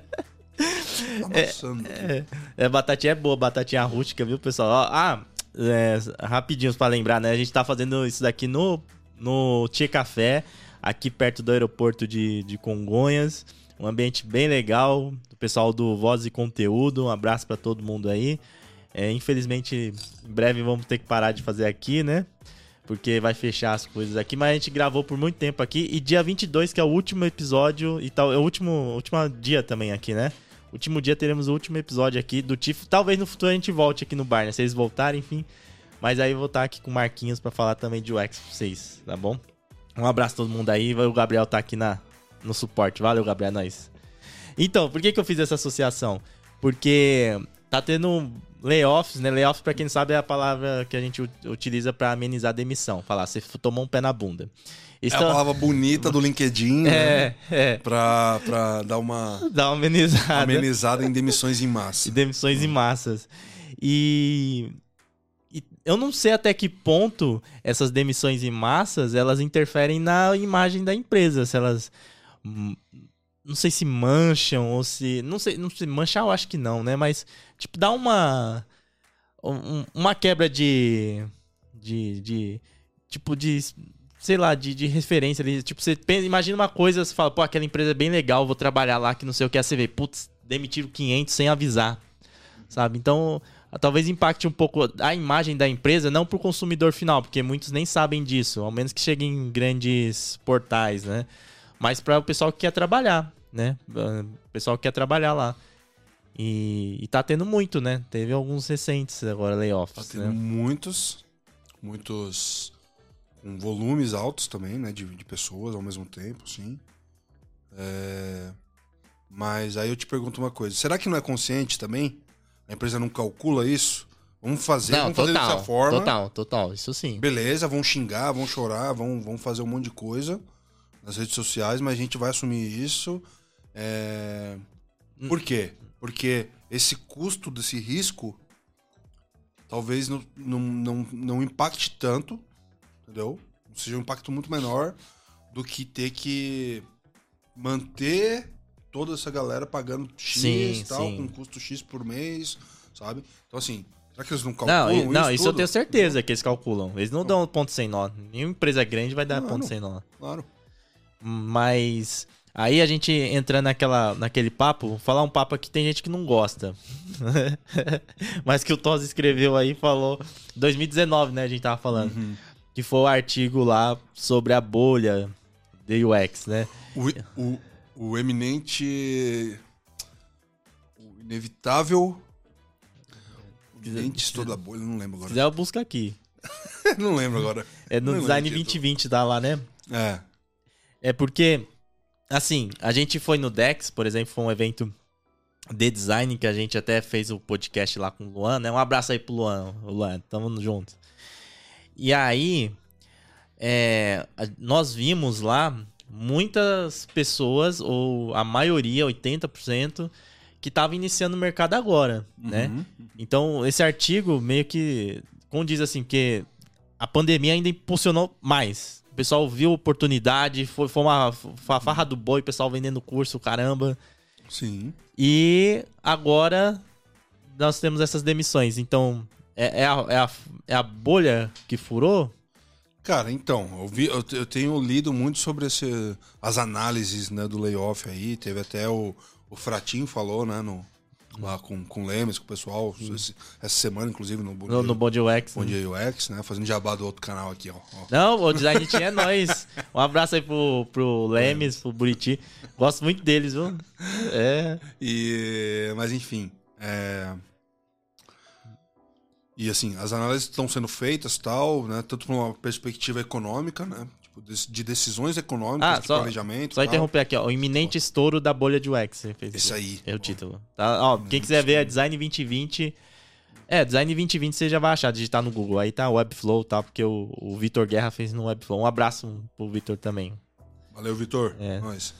é, é, é, batatinha é boa, batatinha rústica, viu, pessoal? Ah, é, rapidinho pra lembrar, né? A gente tá fazendo isso daqui no no Tia Café, aqui perto do aeroporto de, de Congonhas. Um ambiente bem legal. O pessoal do Voz e Conteúdo, um abraço para todo mundo aí. É, infelizmente, em breve vamos ter que parar de fazer aqui, né? Porque vai fechar as coisas aqui. Mas a gente gravou por muito tempo aqui. E dia 22, que é o último episódio, e tal, é o último, último dia também aqui, né? Último dia teremos o último episódio aqui do TIF. Talvez no futuro a gente volte aqui no bar, né? Se eles voltarem, enfim. Mas aí eu vou estar aqui com o Marquinhos para falar também de UX pra vocês, tá bom? Um abraço a todo mundo aí. O Gabriel tá aqui na, no suporte. Valeu, Gabriel, é nóis. Então, por que, que eu fiz essa associação? Porque tá tendo layoffs, né? Layoffs, pra quem não sabe, é a palavra que a gente utiliza para amenizar a demissão. Falar, você tomou um pé na bunda. Isso é a palavra bonita do LinkedIn, né? <laughs> É, é. Pra, pra dar uma... Dar uma amenizada. Amenizada em demissões em massa. E demissões em massas. E eu não sei até que ponto essas demissões em massas elas interferem na imagem da empresa, se elas não sei se mancham ou se não sei, não sei, manchar eu acho que não, né? Mas tipo dá uma um, uma quebra de de, de tipo de sei lá, de, de referência ali. Tipo, você pensa, imagina uma coisa, você fala, pô, aquela empresa é bem legal, vou trabalhar lá, que não sei o que, você vê, putz, demitiram 500 sem avisar, sabe? Então, talvez impacte um pouco a imagem da empresa, não para o consumidor final, porque muitos nem sabem disso, ao menos que cheguem em grandes portais, né? Mas para o pessoal que quer trabalhar. né? O pessoal quer trabalhar lá. E, e tá tendo muito, né? Teve alguns recentes agora, layoffs. Tá tendo né? muitos, muitos com volumes altos também, né? De, de pessoas ao mesmo tempo, sim. É, Mas aí eu te pergunto uma coisa: será que não é consciente também? A empresa não calcula isso? Vamos fazer, Não, vamos fazer total, dessa forma. total, total, isso sim. Beleza, vão xingar, vão chorar, vão, vão fazer um monte de coisa nas redes sociais, mas a gente vai assumir isso. É... Hum. Por quê? Porque esse custo desse risco talvez não, não, não, não impacte tanto, entendeu? Seja um impacto muito menor do que ter que manter toda essa galera pagando X Sim, e tal, sim. com custo X por mês, sabe? Então, assim, será que eles não calculam Não, e- não, isso isso eu tudo? tenho certeza que eles calculam. Eles não dão ponto sem nó. Nenhuma empresa grande vai dar Não, ponto não. sem nó. Claro. Mas aí a gente entrando naquela, naquele papo, falar um papo aqui tem gente que não gosta. <laughs> Mas que o Toz escreveu aí falou 2019, né, a gente tava falando, Uhum. que foi o artigo lá sobre a bolha de UX, né? O, o, o eminente. O inevitável. O eminente estudo da bolha, não lembro Se agora. quiser eu busco aqui. <laughs> não lembro agora. É no Não Design o título. 2020 tá lá, né? É. É porque, assim, a gente foi no Dex, por exemplo, foi um evento de design que a gente até fez o podcast lá com o Luan, né? Um abraço aí pro Luan, Luan, tamo junto. E aí, é, nós vimos lá muitas pessoas, ou a maioria, 80%, que estavam iniciando o mercado agora, né? Uhum. Então, esse artigo meio que condiz assim, que a pandemia ainda impulsionou mais. O pessoal viu oportunidade, foi, foi uma fa- farra do boi, o pessoal vendendo curso, caramba. Sim. E agora nós temos essas demissões. Então, é, é a, é, a, é a bolha que furou? Cara, então, eu, vi, eu, eu tenho lido muito sobre esse, as análises né, do layoff aí. Teve até o, o Fratinho falou, né? No, lá com, com o Lemes, com o pessoal, esse- essa semana, inclusive, no Bom No, Dia, UX. Bom Dia UX, né? Fazendo jabá do outro canal aqui, ó. ó. Não, o design é <laughs> nós. Um abraço aí pro, pro Lemes, pro Buriti. Gosto muito deles, viu? É. E, mas enfim, é... e assim, as análises estão sendo feitas tal, né? Tanto por uma perspectiva econômica, né? Tipo, de, de decisões econômicas, Ah, de só- planejamento. Só tal. interromper aqui, ó. O iminente estouro da bolha de UX. Aqui. aí. É o título. Tá? Ó, quem quiser ver é Design 2020. É, Design 2020 você já vai achar, digitar no Google. Aí tá Webflow, tá? Porque o, o Vitor Guerra fez no Webflow. Um abraço pro Vitor também. Valeu, Vitor. É. Nós.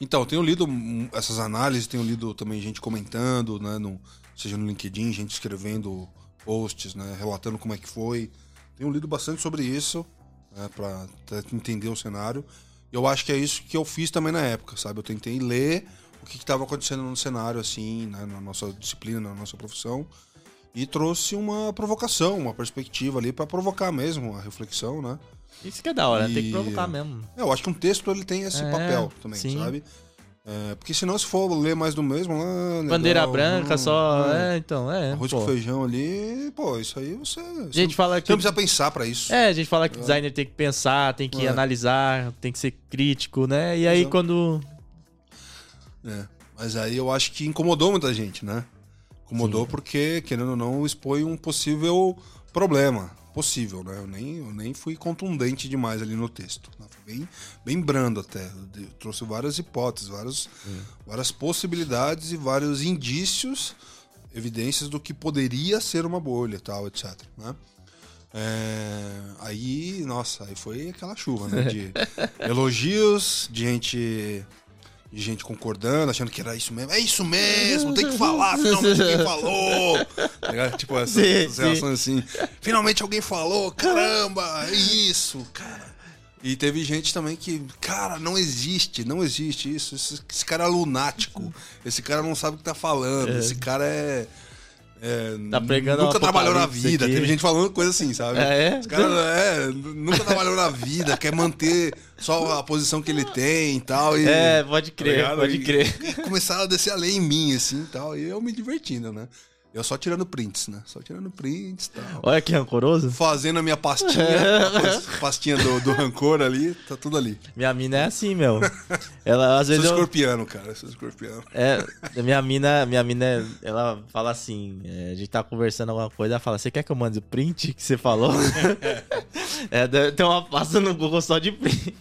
Então, eu tenho lido essas análises, tenho lido também gente comentando, né? No, seja no LinkedIn, gente escrevendo posts, né? Relatando como é que foi. Tenho lido bastante sobre isso, né? Até entender o cenário. E eu acho que é isso que eu fiz também na época, sabe? Eu tentei ler o que estava acontecendo no cenário, assim, né? na nossa disciplina, na nossa profissão. E trouxe uma provocação, uma perspectiva ali para provocar mesmo a reflexão, né? Isso que é da hora, tem que E- provocar mesmo. Eu acho que um texto ele tem esse É, papel também, sim. sabe? É, porque senão se for ler mais do mesmo, ah, Bandeira legal, branca hum, só. é, É, então, é. arroz pô. com feijão ali, pô, isso aí você. A você gente fala não, que. você não precisa pensar pra isso. É, a gente fala que designer tem que pensar, tem que É. analisar, tem que ser crítico, né? E aí Exato. quando. É, Mas aí eu acho que incomodou muita gente, né? Incomodou porque, querendo ou não, expõe um possível problema. Possível, né? Eu nem, eu nem fui contundente demais ali no texto. né? Bem, bem brando até. Eu trouxe várias hipóteses, várias, várias possibilidades e vários indícios, evidências do que poderia ser uma bolha tal, etc. Né? É, aí, nossa, aí foi aquela chuva, né? De <laughs> elogios, de gente de gente concordando, achando que era isso mesmo. É isso mesmo, tem que falar, finalmente alguém falou. Tá? Tipo, essas, essas sim. reações assim. Finalmente alguém falou, caramba, é isso, cara. E teve gente também que, cara, não existe, não existe isso. Esse, esse cara é lunático. Esse cara não sabe o que tá falando. Esse cara é. É, Tá pregando Nunca trabalhou na vida. aqui. Teve gente falando coisa assim, sabe? Ah, é? Esse cara é, nunca trabalhou na vida, quer manter só a posição que ele tem e tal. E, É, pode tá crer, ligado? pode E- crer. E começaram a descer a lei em mim, assim e tal. E eu me divertindo, né? Eu só tirando prints, né? Só tirando prints e tal. Olha que rancoroso. Fazendo a minha pastinha, <laughs> a pastinha do, do rancor ali, tá tudo ali. Minha mina é assim, meu. Ela às vezes. Sou eu- escorpiano, cara. Sou escorpiano. É, minha mina, minha mina, ela fala assim, é, a gente tá conversando alguma coisa, ela fala, você quer que eu mande o print que você falou? <laughs> <laughs> é, ter uma pasta no Google só de print.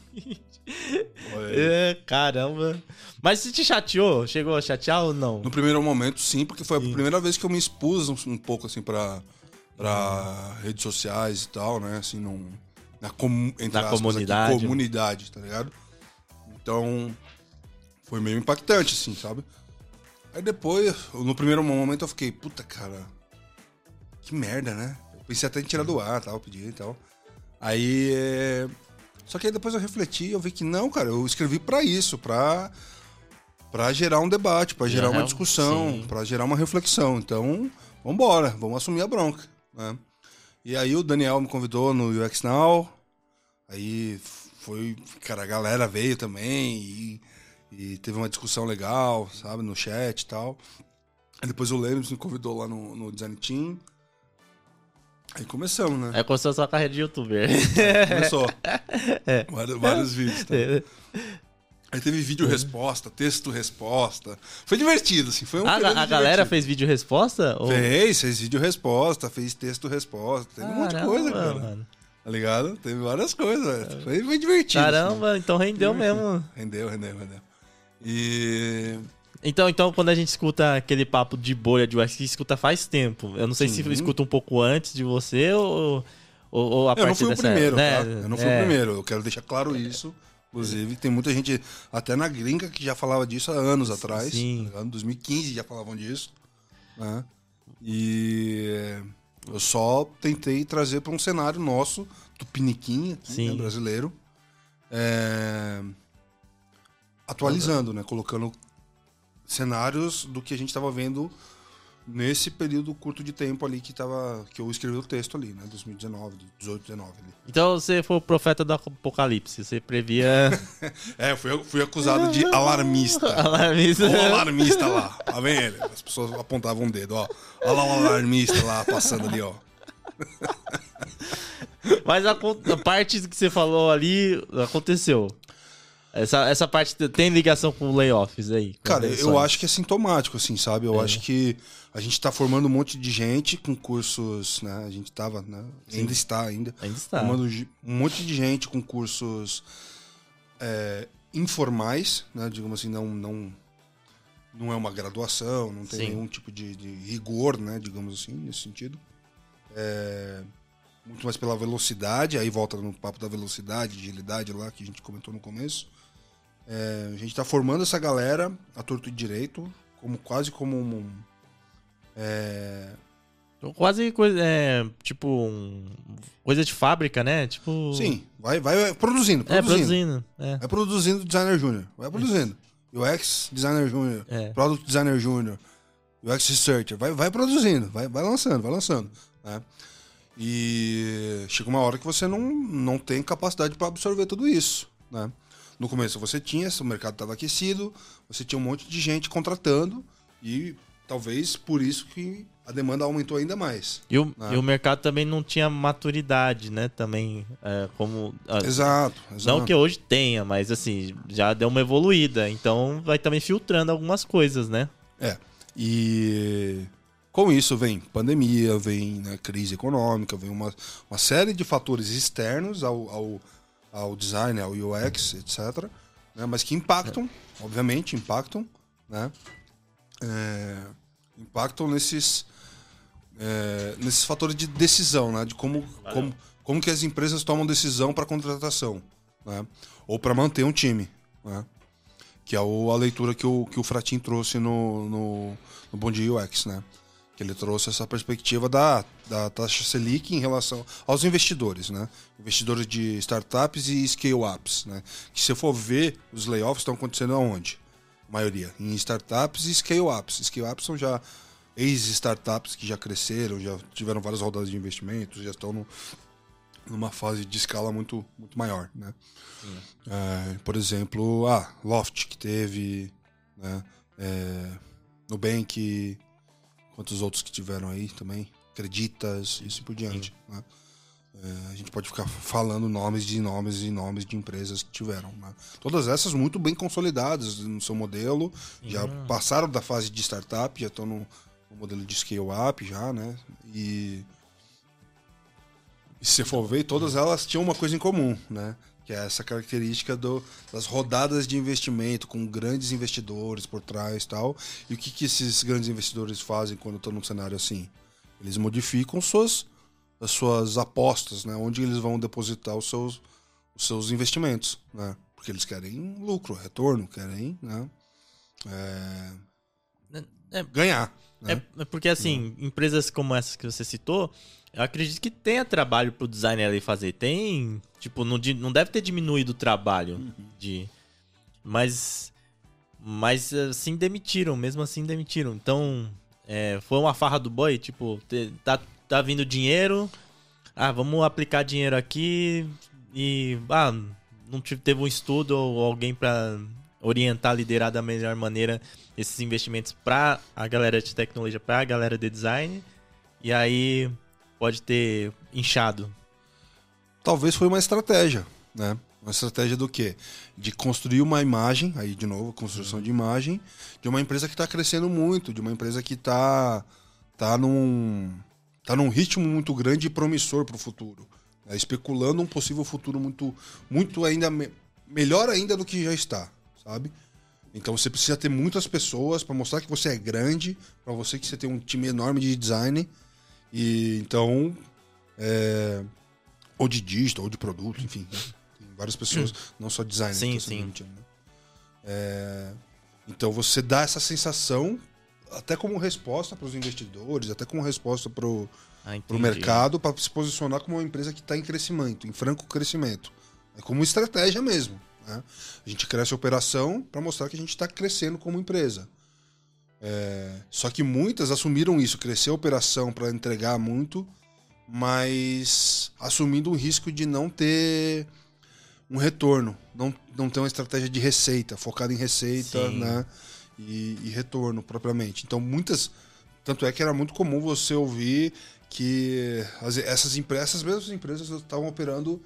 É, caramba. Mas se te chateou, chegou a chatear ou não? No primeiro momento, sim, porque foi a primeira vez que eu me expus um, um pouco, assim, pra, pra redes sociais e tal, né? Assim, num, na, comu, entre Na aspas, aqui, comunidade. comunidade, tá ligado? Então, foi meio impactante, assim, sabe? Aí depois, no primeiro momento, eu fiquei, puta, cara, que merda, né? Eu pensei até em tirar do ar, tal, pedir e tal. Aí, é... Só que aí depois eu refleti e eu vi que não, cara, eu escrevi pra isso, pra, pra gerar um debate, pra gerar uma Aham, discussão, pra gerar uma reflexão. Então, vambora, vamos assumir a bronca, né? E aí o Daniel me convidou no UX Now, aí foi, cara, a galera veio também e, e teve uma discussão legal, sabe, no chat e tal. Aí depois o Lemos me convidou lá no, no Design Team. Aí começamos, né? É como se fosse sua carreira de youtuber. Começou. <laughs> É. Vários, vários vídeos. Tá? Aí teve vídeo resposta, texto resposta. Foi divertido, assim. Foi um a, a galera divertido. fez vídeo resposta? Ou... Fez, fez vídeo resposta, fez texto resposta. Teve um monte de Caramba, coisa, cara. mano. Tá ligado? Teve várias coisas, velho. Foi, foi divertido. assim. Caramba, então rendeu mesmo. Rendeu, rendeu, rendeu. E. Então, então, quando a gente escuta aquele papo de bolha de que escuta faz tempo. Eu não sei se Sim. escuta um pouco antes de você ou, ou, ou a Eu não partir fui o dessa, primeiro, né? tá? Eu não fui É. o primeiro. Eu quero deixar claro isso. Inclusive, tem muita gente, até na gringa, que já falava disso há anos atrás. Sim. tá ligado? Em 2015 já falavam disso. Né? E eu só tentei trazer para um cenário nosso, tupiniquim, aqui, Sim. né, brasileiro. É, Atualizando, né? Colocando cenários do que a gente estava vendo nesse período curto de tempo ali que, tava, que eu escrevi o texto ali, né? 2019, 18, 19 ali. Então você foi o profeta do apocalipse. Você previa. <laughs> É, eu fui, fui acusado de alarmista. <laughs> Alarmista. O alarmista lá. Tá vendo? As pessoas apontavam o dedo, ó. Olha lá o alarmista lá passando ali, ó. Mas a, a parte que você falou ali aconteceu. Essa, essa parte tem ligação com layoffs aí? com Cara, eu acho que é sintomático, assim, sabe? Eu acho que a gente tá formando um monte de gente com cursos, né? A gente tava, né? Ainda está, ainda. Ainda está. Formando um monte de gente com cursos é, informais, né? Digamos assim, não, não, não é uma graduação, não tem Sim. nenhum tipo de, de rigor, né? Digamos assim, nesse sentido. É, muito mais pela velocidade, aí volta no papo da velocidade, agilidade lá que a gente comentou no começo. É, a gente está formando essa galera a torto e direito, como quase como um. é, Quase coisa. É, tipo. um- coisa de fábrica, né? Tipo. sim, vai, vai produzindo, É, produzindo. produzindo. É. Vai produzindo designer júnior. Vai produzindo. UX designer júnior. É. Product designer júnior. UX researcher. Vai, vai produzindo. Vai, vai lançando, vai lançando. Né? E chega uma hora que você não, não tem capacidade para absorver tudo isso. Né? No começo você tinha, o mercado estava aquecido, você tinha um monte de gente contratando e talvez por isso que a demanda aumentou ainda mais. E o, Ah. e o mercado também não tinha maturidade, né? Também. é, como. Exato, exato. Não que hoje tenha, mas assim, já deu uma evoluída. Então vai também filtrando algumas coisas, né? É. E com isso vem pandemia, vem né, crise econômica, vem uma, uma série de fatores externos ao, ao, ao design, ao UX, etc. né, mas que impactam, obviamente, impactam, né? É, impactam nesses, é, nesses fatores de decisão, né? De como, como, como que as empresas tomam decisão para contratação, né? Ou para manter um time, né? Que é o- a leitura que o, que o Fratin trouxe no, no, no Bom Dia UX, né? Que ele trouxe essa perspectiva da, da taxa Selic em relação aos investidores, né? Investidores de startups e scale-ups, né? Que se for ver, os layoffs estão acontecendo aonde? A maioria. Em startups e scale-ups. Scale-ups são já ex-startups que já cresceram, já tiveram várias rodadas de investimentos, já estão no, numa fase de escala muito, muito maior, né? É, por exemplo, ah, Loft, que teve, né? É, Nubank, quantos outros que tiveram aí também, Acreditas, e assim por diante. Né? É, a gente pode ficar falando nomes de nomes e nomes de empresas que tiveram. Né? Todas essas muito bem consolidadas no seu modelo, já passaram da fase de startup, já estão no, no modelo de scale-up já, né? E, e se você for ver, todas elas tinham uma coisa em comum, né? Que é essa característica do, das rodadas de investimento com grandes investidores por trás tal. E o que, que esses grandes investidores fazem quando estão num cenário assim? Eles modificam suas, as suas apostas, né? onde eles vão depositar os seus, os seus investimentos, né? porque eles querem lucro, retorno, querem né? É... É, ganhar. Né? É, porque assim, empresas como essas que você citou, eu acredito que tenha trabalho pro designer ali fazer. Tem, tipo, não, não deve ter diminuído o trabalho uhum. de mas mas assim demitiram, mesmo assim demitiram. Então, é, foi uma farra do boy, tipo, tá tá vindo dinheiro, ah, vamos aplicar dinheiro aqui e ah, não teve um estudo ou alguém para orientar, liderar da melhor maneira esses investimentos para a galera de tecnologia, para a galera de design. E aí pode ter inchado? Talvez foi uma estratégia, né? Uma estratégia do quê? De construir uma imagem, aí de novo, construção de imagem, de uma empresa que está crescendo muito, de uma empresa que está tá num, tá num ritmo muito grande e promissor para o futuro. Né? Especulando um possível futuro muito, muito ainda me, melhor ainda do que já está, sabe? Então você precisa ter muitas pessoas para mostrar que você é grande, para você que você tem um time enorme de design e então. É, ou de digital, ou de produto, enfim. Né? Tem várias pessoas, hum. não só design. Sim, sim. né? é, então você dá essa sensação, até como resposta para os investidores, até como resposta para o ah, mercado, para se posicionar como uma empresa que está em crescimento, em franco crescimento. É como estratégia mesmo. Né? A gente cresce a operação para mostrar que a gente está crescendo como empresa. É, só que muitas assumiram isso, crescer a operação para entregar muito, mas assumindo o risco de não ter um retorno, não, não ter uma estratégia de receita, focada em receita né, e, e retorno propriamente. Então, muitas. Tanto é que era muito comum você ouvir que as, essas, essas mesmas empresas estavam operando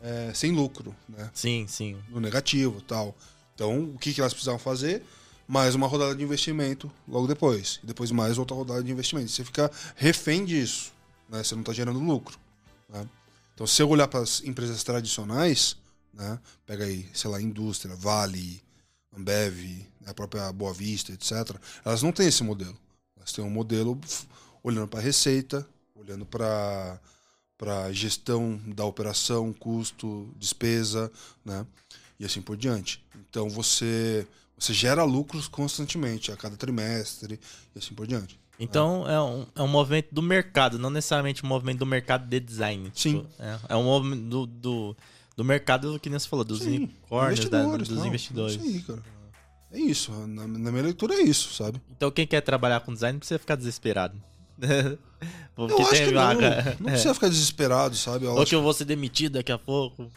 é, sem lucro, né? Sim, sim. No negativo tal. Então, o que, que elas precisavam fazer? Mais uma rodada de investimento logo depois. E depois mais outra rodada de investimento. Você fica refém disso. Né? Você não está gerando lucro. Né? Então, se eu olhar para as empresas tradicionais, né? pega aí, sei lá, indústria, Vale, Ambev, a própria Boa Vista, etc., elas não têm esse modelo. Elas têm um modelo olhando para a receita, olhando para para gestão da operação, custo, despesa, né? E assim por diante. Então você você gera lucros constantemente, a cada trimestre e assim por diante. Então é, é um, é um movimento do mercado, não necessariamente um movimento do mercado de design. Sim. Tipo, é, é, um movimento do, do, do mercado que nem você falou, dos Sim, unicórnios, da, dos não, investidores. É isso aí, cara. É isso. Na, na, minha leitura é isso, sabe? Então quem quer trabalhar com design não precisa ficar desesperado. <laughs> Porque eu acho que não. Não precisa ficar desesperado, sabe? Eu Ou que eu vou ser demitido daqui a pouco.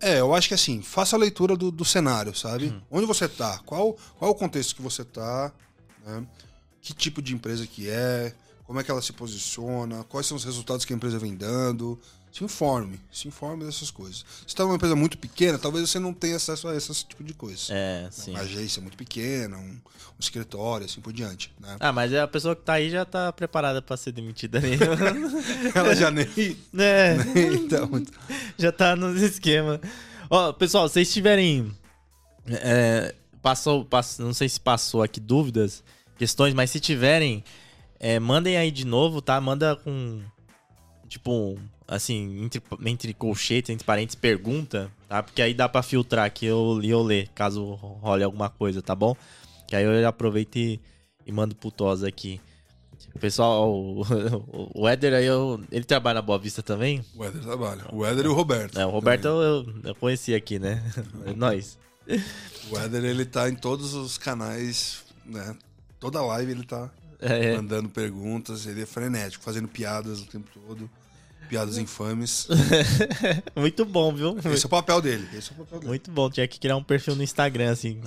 É, eu acho que assim, faça a leitura do, do cenário, sabe? Uhum. Onde você tá? Qual, qual o contexto que você tá? Né? Que tipo de empresa que é? Como é que ela se posiciona? Quais são os resultados que a empresa vem dando? Se informe, se informe dessas coisas. Se está uma empresa muito pequena, talvez você não tenha acesso a esse tipo de coisa. É, né? sim. Uma agência muito pequena, um, um, escritório, assim por diante. Né? Ah, mas a pessoa que está aí já está preparada para ser demitida ali. <laughs> Ela já nem. <laughs> É. <laughs> nem tá muito... Já está no esquema. Ó, pessoal, se vocês tiverem. É, passou, passou, não sei se passou aqui dúvidas, questões, mas se tiverem, é, mandem aí de novo, tá? Manda com. Tipo, assim, entre, entre colchetes, entre parênteses, pergunta, tá? Porque aí dá pra filtrar aqui eu, eu ler, caso role alguma coisa, tá bom? Que aí eu aproveito e, e mando pro Tosa aqui. O pessoal, <laughs> o, o Éder aí, eu, ele trabalha na Boa Vista também? O Éder trabalha. O Éder e o Roberto. É, o Roberto eu, eu, conheci aqui, né? É <laughs> nós. O Éder, ele tá em todos os canais, né? Toda live ele tá é, é. mandando perguntas, ele é frenético, fazendo piadas o tempo todo. Piadas infames. <laughs> Muito bom, viu? Esse é o papel dele. Esse é o papel dele. Muito bom. Tinha que criar um perfil no Instagram, assim.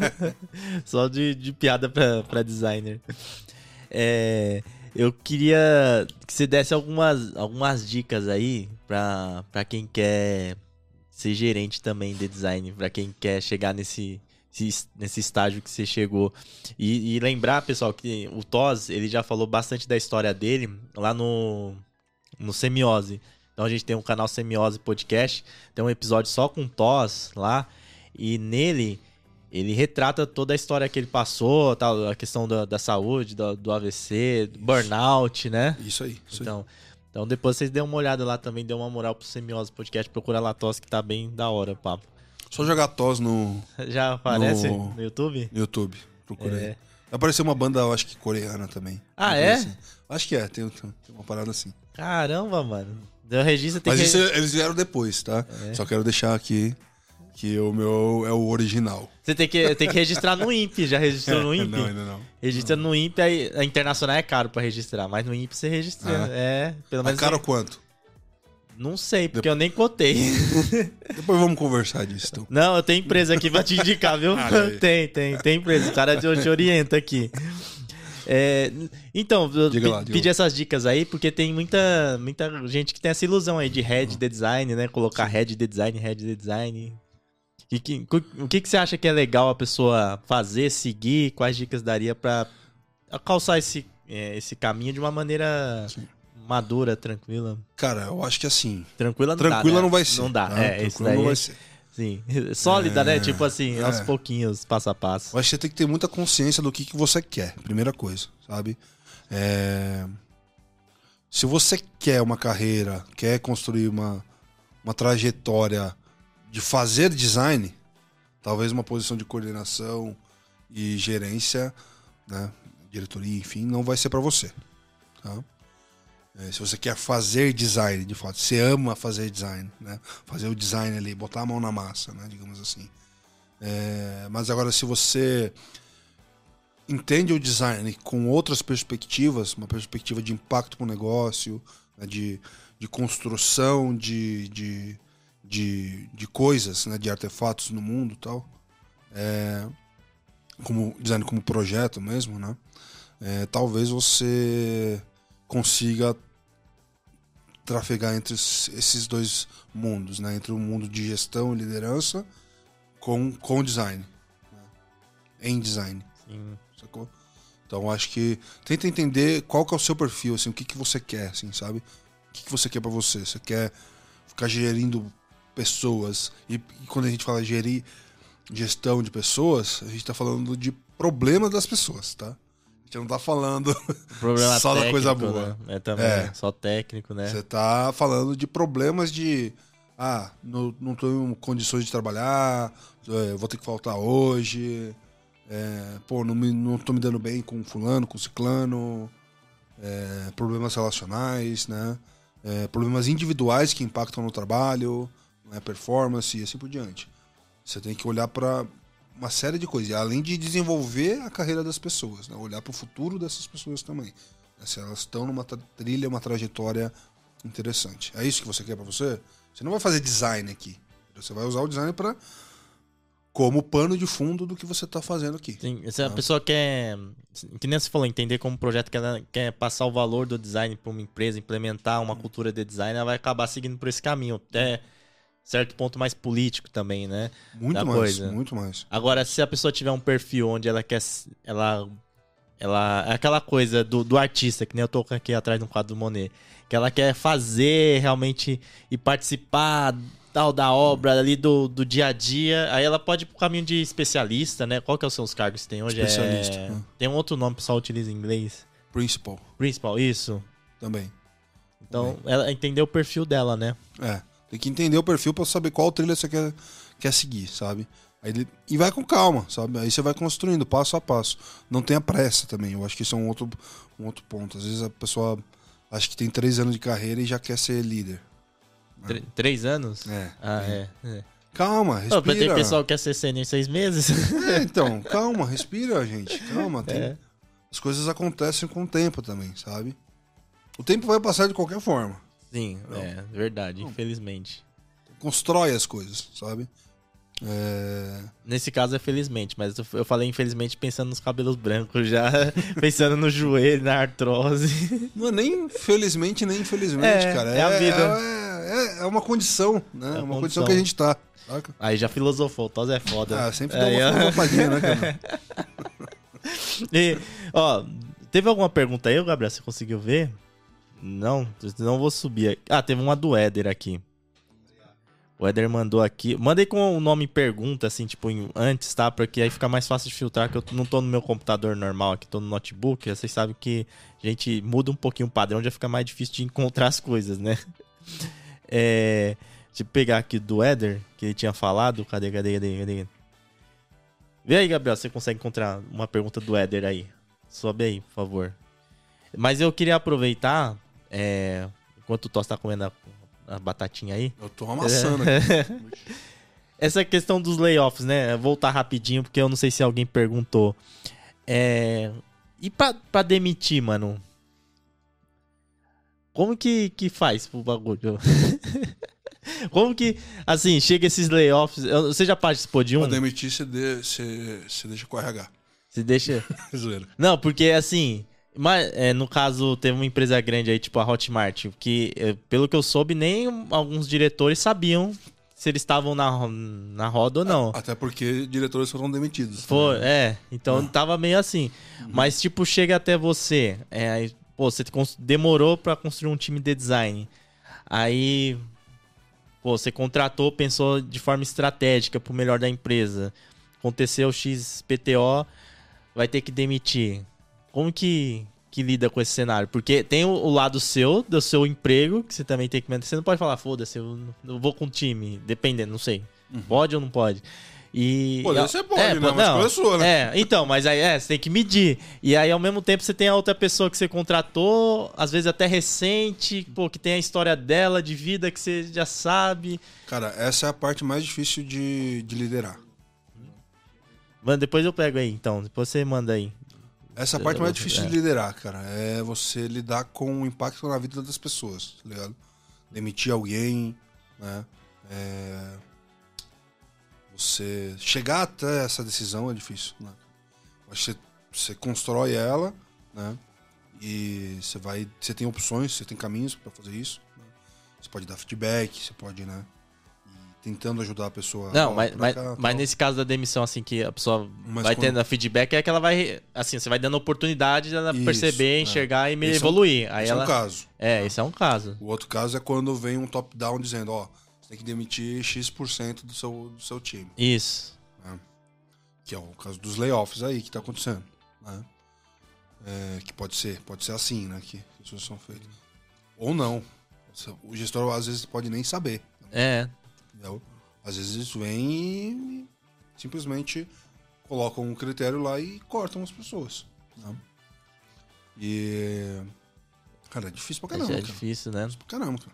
<laughs> Só de, de piada pra, pra designer. É, eu queria que você desse algumas, algumas dicas aí pra, pra quem quer ser gerente também de design, pra quem quer chegar nesse, nesse estágio que você chegou. E, e, lembrar, pessoal, que o Toz, ele já falou bastante da história dele lá no, no Semiose. Então a gente tem um canal Semiose Podcast, tem um episódio só com o Toz lá, e nele ele retrata toda a história que ele passou, tal, a questão da, da saúde, do, do AVC, do burnout, né? Isso aí. Isso então, aí. então depois vocês dêem uma olhada lá também, dê uma moral pro Semiose Podcast, procura lá Toz que tá bem da hora papo. Só jogar tos no. <laughs> Já aparece no, no YouTube? No YouTube. Procurei. É. Apareceu uma banda, eu acho que coreana também. Ah, é? Assim. Acho que é, tem, tem, uma parada assim. Caramba, mano. Deu registro tem Mas que... isso eles vieram depois, tá? É. Só quero deixar aqui que o meu é o original. Você tem que, tem que registrar no INPE. Já registrou no INPE? <laughs> não, ainda não. Registra não. no INPE, a internacional é caro pra registrar, mas no INPE você registra. Ah. É, pelo menos. É caro quanto? Não sei, porque eu nem cotei. <laughs> Depois vamos conversar disso. Então. Não, eu tenho empresa aqui pra te indicar, viu? <laughs> Ah, tem, tem, tem empresa. O cara te, te orienta aqui. É, então, diga lá, pedir essas dicas aí, porque tem muita, muita gente que tem essa ilusão aí de head de design, né? Colocar head de design, head de design. E que, o que, que você acha que é legal a pessoa fazer, seguir? Quais dicas daria para calçar esse, é, esse caminho de uma maneira Sim madura, tranquila? Cara, eu acho que assim. Tranquila não tranquila dá. Né? não vai ser. Não dá, tá? é. Tranquila daí, não vai ser. Sim. <laughs> Sólida, né? é, né? Tipo assim, é. aos pouquinhos, passo a passo. Eu acho que você tem que ter muita consciência do que, que você quer, primeira coisa, sabe? É... Se você quer uma carreira, quer construir uma, uma trajetória de fazer design, talvez uma posição de coordenação e gerência, né? diretoria, enfim, não vai ser para você. Tá? É, se você quer fazer design, de fato, você ama fazer design, né? Fazer o design ali, botar a mão na massa, né? Digamos assim. É, mas agora, se você entende o design com outras perspectivas, uma perspectiva de impacto com o negócio, né? de, de construção de, de, de, de, coisas, né? de artefatos no mundo tal, é, como design como projeto mesmo, né? É, talvez você consiga trafegar entre esses dois mundos, né? Entre o mundo de gestão e liderança com, com design. Né? Em design. Sim. Sacou? Então acho que tenta entender qual que é o seu perfil, assim, o que, que você quer, assim, sabe? O que, que você quer para você? Você quer ficar gerindo pessoas e, e, quando a gente fala gerir gestão de pessoas, a gente está falando de problemas das pessoas, tá? Gente não tá falando Problema <laughs> só técnico, da coisa boa. Né? É também, é. só técnico, né? Você tá falando de problemas de. Ah, não, não tô em condições de trabalhar, é, vou ter que faltar hoje. É, pô, não, me, não tô me dando bem com fulano, com ciclano. É, problemas relacionais, né? É, problemas individuais que impactam no trabalho, né? performance e assim por diante. Você tem que olhar para uma série de coisas, além de desenvolver a carreira das pessoas, né? olhar para o futuro dessas pessoas também. Né? Se elas estão numa trilha, uma trajetória interessante. É isso que você quer para você? Você não vai fazer design aqui. Você vai usar o design para como pano de fundo do que você está fazendo aqui. Sim, se a tá? pessoa quer, que nem você falou, entender como projeto que ela quer passar o valor do design para uma empresa, implementar uma cultura de design, ela vai acabar seguindo por esse caminho. Até certo ponto mais político também, né? Muito da mais, coisa. muito mais. Agora, se a pessoa tiver um perfil onde ela quer. Ela. Ela. É aquela coisa do, do artista, que nem eu tô aqui atrás no quadro do Monet. Que ela quer fazer realmente e participar tal da obra ali do, do dia a dia. Aí ela pode ir pro caminho de especialista, né? Qual que é os seus cargos que tem hoje? Especialista. É... Tem um outro nome que o pessoal utiliza em inglês. Principal. Principal, isso. Também. Então, Também. ela entendeu o perfil dela, né? É. Tem que entender o perfil para saber qual trilha você quer, quer seguir, sabe? Aí, e vai com calma, sabe? Aí você vai construindo passo a passo. Não tenha pressa também. Eu acho que isso é um outro, um outro ponto. Às vezes a pessoa acha que tem três anos de carreira e já quer ser líder. Né? Três anos? É. Ah, é. é. Calma, respira. Pô, tem pessoal que quer ser sênior em seis meses. É, <laughs> então, calma, respira, gente. Calma. Tem... É. As coisas acontecem com o tempo também, sabe? O tempo vai passar de qualquer forma. Sim, não. é verdade, não. infelizmente. Constrói as coisas, sabe? É... Nesse caso é felizmente, mas eu- falei infelizmente pensando nos cabelos brancos já, <laughs> pensando no joelho, na artrose. <laughs> Não é nem felizmente nem infelizmente, É, cara. é a vida. É, é- é uma condição, né? É uma condição. condição que a gente tá. saca? Aí já filosofou, Tos é foda. Ah, sempre dá uma ó. filosofadia, né, cara? <laughs> E, ó, teve alguma pergunta aí, Gabriel? Você conseguiu ver? Não, não vou subir. Ah, teve uma do Éder aqui. O Éder mandou aqui. Mandei com o nome pergunta, assim, tipo, antes, tá? Porque aí fica mais fácil de filtrar, que eu não tô no meu computador normal aqui, tô no notebook. Vocês sabem que a gente muda um pouquinho o padrão, já fica mais difícil de encontrar as coisas, né? <laughs> É. Deixa eu pegar aqui do Éder, que ele tinha falado. Cadê, cadê, cadê, cadê? Vê aí, Gabriel, você consegue encontrar uma pergunta do Éder aí. Sobe aí, por favor. Mas eu queria aproveitar, é, enquanto o Toss tá comendo a, a batatinha aí. Eu tô amassando aqui. <laughs> Essa questão dos layoffs, né? Voltar rapidinho, porque eu não sei se alguém perguntou. É, e pra, pra demitir, mano? Como que, que faz pro bagulho? <laughs> Como que, assim, chega esses layoffs? Você já participou de um? Pra demitir, você, de, você, você deixa com RH. Você deixa. <laughs> Não, porque assim, mas, é, no caso, teve uma empresa grande aí, tipo a Hotmart, que, é, pelo que eu soube, nem alguns diretores sabiam se eles estavam na, na roda ou não. Até porque diretores foram demitidos. Foi, né? é, então tava meio assim. Mas, tipo, chega até você. É, pô, você demorou pra construir um time de design. Aí, pô, você contratou, pensou de forma estratégica pro melhor da empresa. Aconteceu XPTO, vai ter que demitir. Como que, que lida com esse cenário? Porque tem o, o lado seu, do seu emprego, que você também tem que manter. Você não pode falar, foda-se, eu, eu vou com o time, dependendo, não sei. Pode ou não pode? E, e- você pode, né? Uma não, sua, né? É, então, mas aí é, você tem que medir. E aí, ao mesmo tempo, você tem a outra pessoa que você contratou, às vezes até recente, pô, que tem a história dela, de vida que você já sabe. Cara, essa é a parte mais difícil de, de liderar. Mano, depois eu pego aí, então. Depois você manda aí. Essa é parte mais difícil É. de liderar, cara. É você lidar com o impacto na vida das pessoas, tá ligado? Demitir alguém, né? É, Você chegar até essa decisão é difícil, né? Mas você, você constrói ela, né? E você vai. Você tem opções, você tem caminhos pra fazer isso. né? Você pode dar feedback, você pode, né? Tentando ajudar a pessoa. Não, ó, mas, mas, cá, mas nesse caso da demissão, assim, que a pessoa Mas vai quando- tendo feedback, é que ela vai. Assim, você vai dando oportunidade dela Isso, perceber, é. enxergar e me Esse é um- evoluir. aí Esse é ela. um caso. É, esse é um caso. O outro caso é quando vem um top-down dizendo, ó, você tem que demitir X% do seu, do seu time. Isso. Que é o caso dos layoffs aí que tá acontecendo. Né? É, que pode ser, pode ser assim, né? Que as coisas são feitas. Ou não. O gestor às vezes pode nem saber. É. Entendeu? Às vezes isso vem e simplesmente colocam um critério lá e cortam as pessoas. né? E. Cara, é difícil pra caramba. é cara. difícil, né? Difícil pra caramba, cara.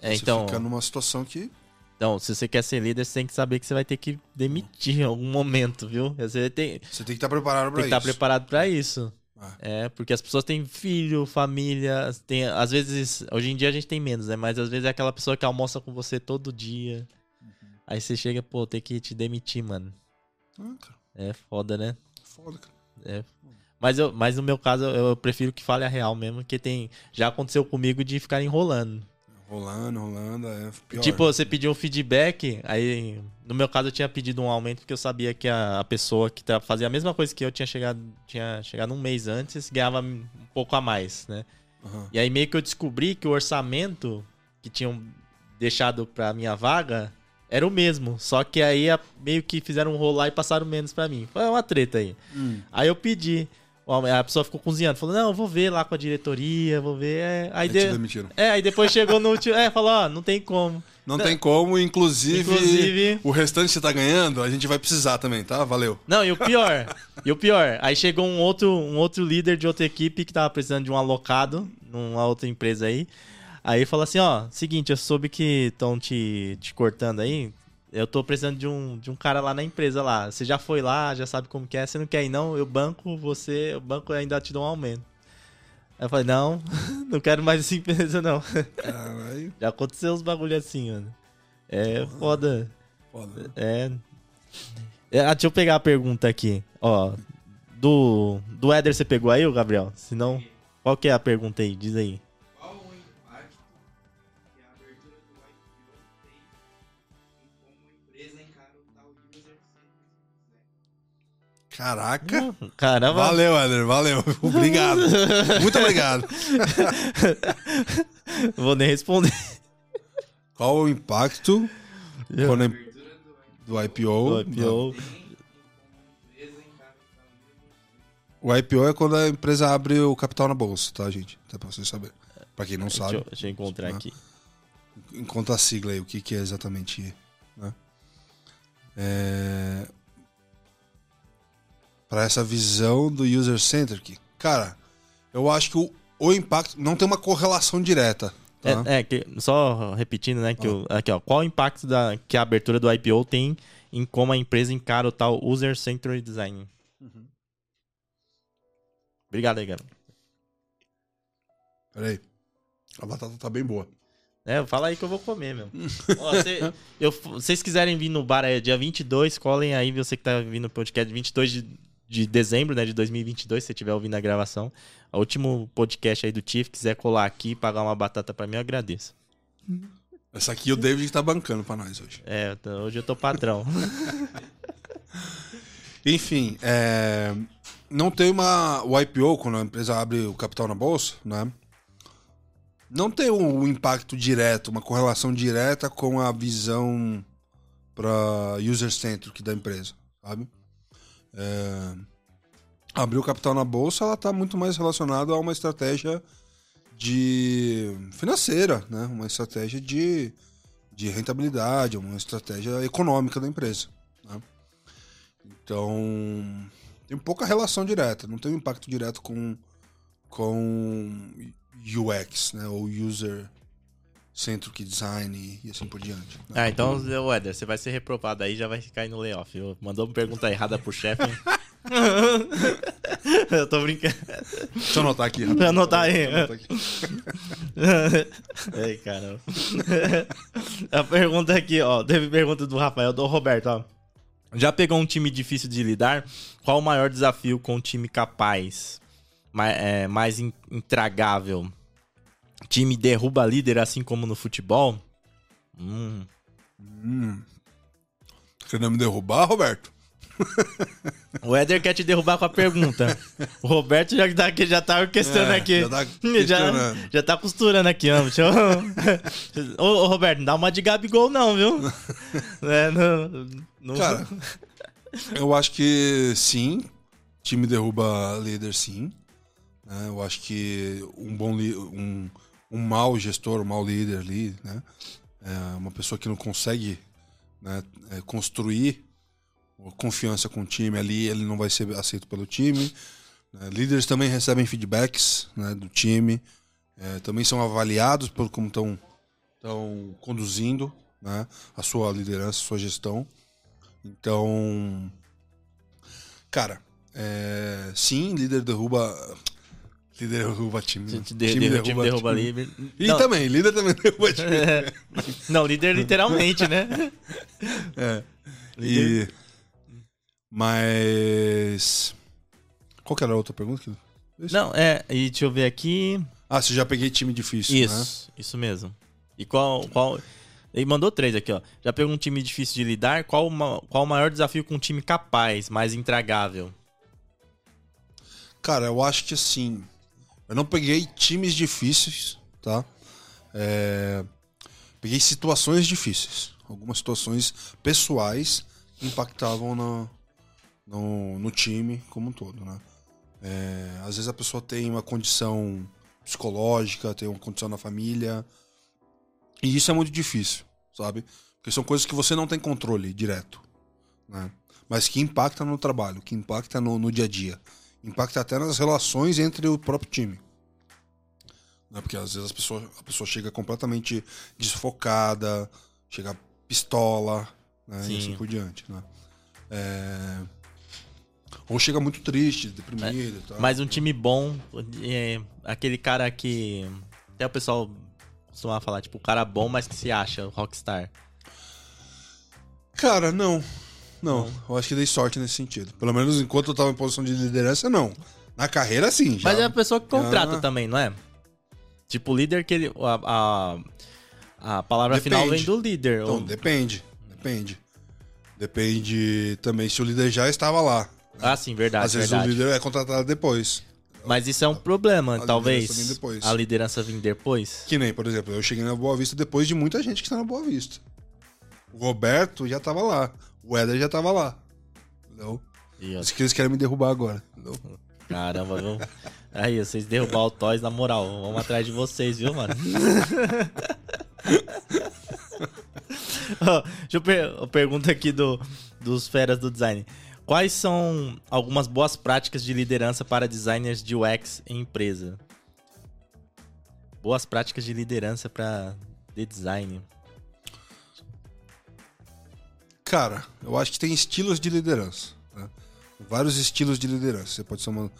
É, Você então. fica numa situação que Então, se você quer ser líder, você tem que saber que você vai ter que demitir em algum momento, viu? Você tem, tem você tem que estar preparado que pra estar isso. preparado pra isso. Ah. É, porque as pessoas têm filho, família, tem, às vezes, hoje em dia a gente tem menos, né? Mas às vezes é aquela pessoa que almoça com você todo dia. Uhum. Aí você chega, pô, tem que te demitir, mano. Ah, cara, É foda, né? foda, cara. É. Mas, eu, mas no meu caso, eu, eu prefiro que fale a real mesmo, porque tem. Já aconteceu comigo de ficar enrolando. Rolando, rolando, é pior. Tipo, você pediu um feedback, aí no meu caso eu tinha pedido um aumento porque eu sabia que a, a pessoa que tá, fazia a mesma coisa que eu tinha chegado, tinha chegado um mês antes, ganhava um pouco a mais, né? Aham. E aí meio que eu descobri que o orçamento que tinham deixado pra minha vaga era o mesmo, só que aí a- meio que fizeram um rolar e passaram menos pra mim. Foi uma treta aí. Hum. Aí eu pedi, a pessoa ficou cozinhando, falou: "Não, eu vou ver lá com a diretoria, vou ver". É, aí demitiram. é, aí depois chegou no último. É, falou, ó, não tem como. Não tem como, inclusive, Inclusive- o restante que você tá ganhando, a gente vai precisar também, tá? Valeu. Não, e o pior, e o pior, aí chegou um outro, um outro líder de outra equipe que tava precisando de um alocado numa outra empresa aí. Aí falou assim, ó, seguinte, eu soube que estão te, te cortando aí. Eu tô precisando de um, de um cara lá na empresa lá. Você já foi lá, já sabe como que é. Você não quer ir, não? Eu banco você, o banco ainda te dou um aumento. Aí eu falei, não, <laughs> não quero mais essa empresa, não. Caralho. <laughs> Já aconteceu uns bagulho assim, mano. É foda. Foda. É. é. ah, Deixa eu pegar a pergunta aqui. Ó, do, do Éder você pegou aí, Gabriel? Se não, qual que é a pergunta aí? Diz aí. Caraca. Caramba. Valeu, Eder, valeu. <laughs> Obrigado. Muito obrigado. <laughs> Vou nem responder. Qual o impacto quando a- abertura do IPO? Do IPO. O IPO é quando a empresa abre o capital na bolsa, tá, gente? Até pra vocês saberem. Pra quem não Deixa sabe, eu, deixa eu encontrar Ah. aqui. encontra a sigla aí, o que, que é exatamente. Né? É... Para essa visão do user-centric, cara, eu acho que o, o impacto não tem uma correlação direta. Tá? É, é, que, só repetindo, né? Que o- aqui, ó, qual o impacto da, que a abertura do IPO tem em como a empresa encara o tal User-Centered Design? Obrigado aí, Gabriel. Peraí. A batata tá bem boa. É, fala aí que eu vou comer, meu. Ó, cê- eu- vocês quiserem vir no bar, é dia 22, colhem aí, você que tá vindo no podcast 22 de, de dezembro, né, de 2022, se você estiver ouvindo a gravação. O último podcast aí do Tiff, quiser colar aqui e pagar uma batata pra mim, eu agradeço. Essa aqui o David tá bancando pra nós hoje. É, hoje eu tô patrão. <laughs> Enfim, é, não tem uma. O IPO, quando a empresa abre o capital na bolsa, né? Não tem um impacto direto, uma correlação direta com a visão para user-centric da empresa, sabe? É, abrir o capital na bolsa, ela está muito mais relacionada a uma estratégia de financeira, né? Uma estratégia de, de rentabilidade, uma estratégia econômica da empresa. né? Então, tem pouca relação direta, não tem um impacto direto com, com UX, né? Ou User Centric Design e assim por diante. né? Ah, então, o Éder, você vai ser reprovado aí já vai cair no layoff. Eu- Mandou uma pergunta errada pro chefe. <laughs> eu tô brincando. Deixa eu anotar aqui. Anotar aí. Deixa eu anotar aqui. <laughs> Ei, caramba. <laughs> A pergunta aqui, ó. Teve pergunta do Rafael, do Roberto, ó. Já pegou um time difícil de lidar? Qual o maior desafio com um time capaz? Mais, é, mais in- intragável? Time derruba líder assim como no futebol? Hum. Querendo me derrubar, Roberto? <laughs> O Éder quer te derrubar com a pergunta. O Roberto já tá, já tá orquestrando É, aqui. já tá <laughs> já, questionando. já tá costurando aqui, ó. Deixa eu... <laughs> ô, ô, Roberto, não dá uma de Gabigol, não, viu? É, não, não- Cara, eu acho que sim, time derruba líder sim. né? Eu acho que um bom um, um mau gestor, um mau líder ali, né? É uma pessoa que não consegue né, é, construir confiança com o time ali, ele não vai ser aceito pelo time. né? Líderes também recebem feedbacks né, do time, é, também são avaliados por como estão estão conduzindo né, a sua liderança, a sua gestão. Então, cara, é, sim, líder derruba. Líder derruba time. né? Time, de, time, time derruba time. líder. E Não, também, líder também derruba <laughs> time. não, líder literalmente, né? <laughs> É. Líder- E, mas. Qual que era a outra pergunta? Isso. Não, é, e deixa eu ver aqui. Ah, você já peguei time difícil, né? Isso, isso mesmo. E qual, qual. Ele mandou três aqui, ó. Já pegou um time difícil de lidar? Qual, qual o maior desafio com um time capaz, mais intragável? Cara, eu acho que assim. Eu não peguei times difíceis, tá? É, peguei situações difíceis. Algumas situações pessoais impactavam no, no, no time como um todo, né? É, às vezes a pessoa tem uma condição psicológica, tem uma condição na família. E isso é muito difícil, sabe? Porque são coisas que você não tem controle direto, né? Mas que impactam no trabalho, que impacta no, no dia a dia impacta até nas relações entre o próprio time. Né? Porque às vezes a pessoa, a pessoa chega completamente desfocada, chega pistola, né? e Sim. assim por diante. Né? É, Ou chega muito triste, deprimido e tal. Mas um time bom, é, aquele cara que. Até o pessoal costumava falar, tipo, o cara bom, mas que se acha, o rockstar. Cara, não. Não, eu acho que dei sorte nesse sentido. Pelo menos enquanto eu tava em posição de liderança, não. Na carreira, sim. Já... Mas é a pessoa que contrata Ah. também, não é? Tipo, o líder que ele. A, a, a palavra Depende. final vem do líder. Então, Ou- depende. Depende. Depende também se o líder já estava lá. Ah, sim, verdade. Às vezes verdade. o líder é contratado depois. Mas isso é um problema, A talvez. vem. A liderança vir depois. Que nem, por exemplo, eu cheguei na Boa Vista depois de muita gente que está na Boa Vista. O Roberto já tava lá. O Éder já tava lá. Entendeu? Isso que eles querem me derrubar agora. Entendeu? caramba, viu? Aí, vocês derrubar o Toys, na moral, vamos atrás de vocês, viu, mano? <laughs> Deixa eu per eu pergunto aqui do, dos feras do design. Quais são algumas boas práticas de liderança para designers de UX em empresa? Boas práticas de liderança para de design. Cara, eu acho que tem estilos de liderança. né? Vários estilos de liderança. Você pode ser uma.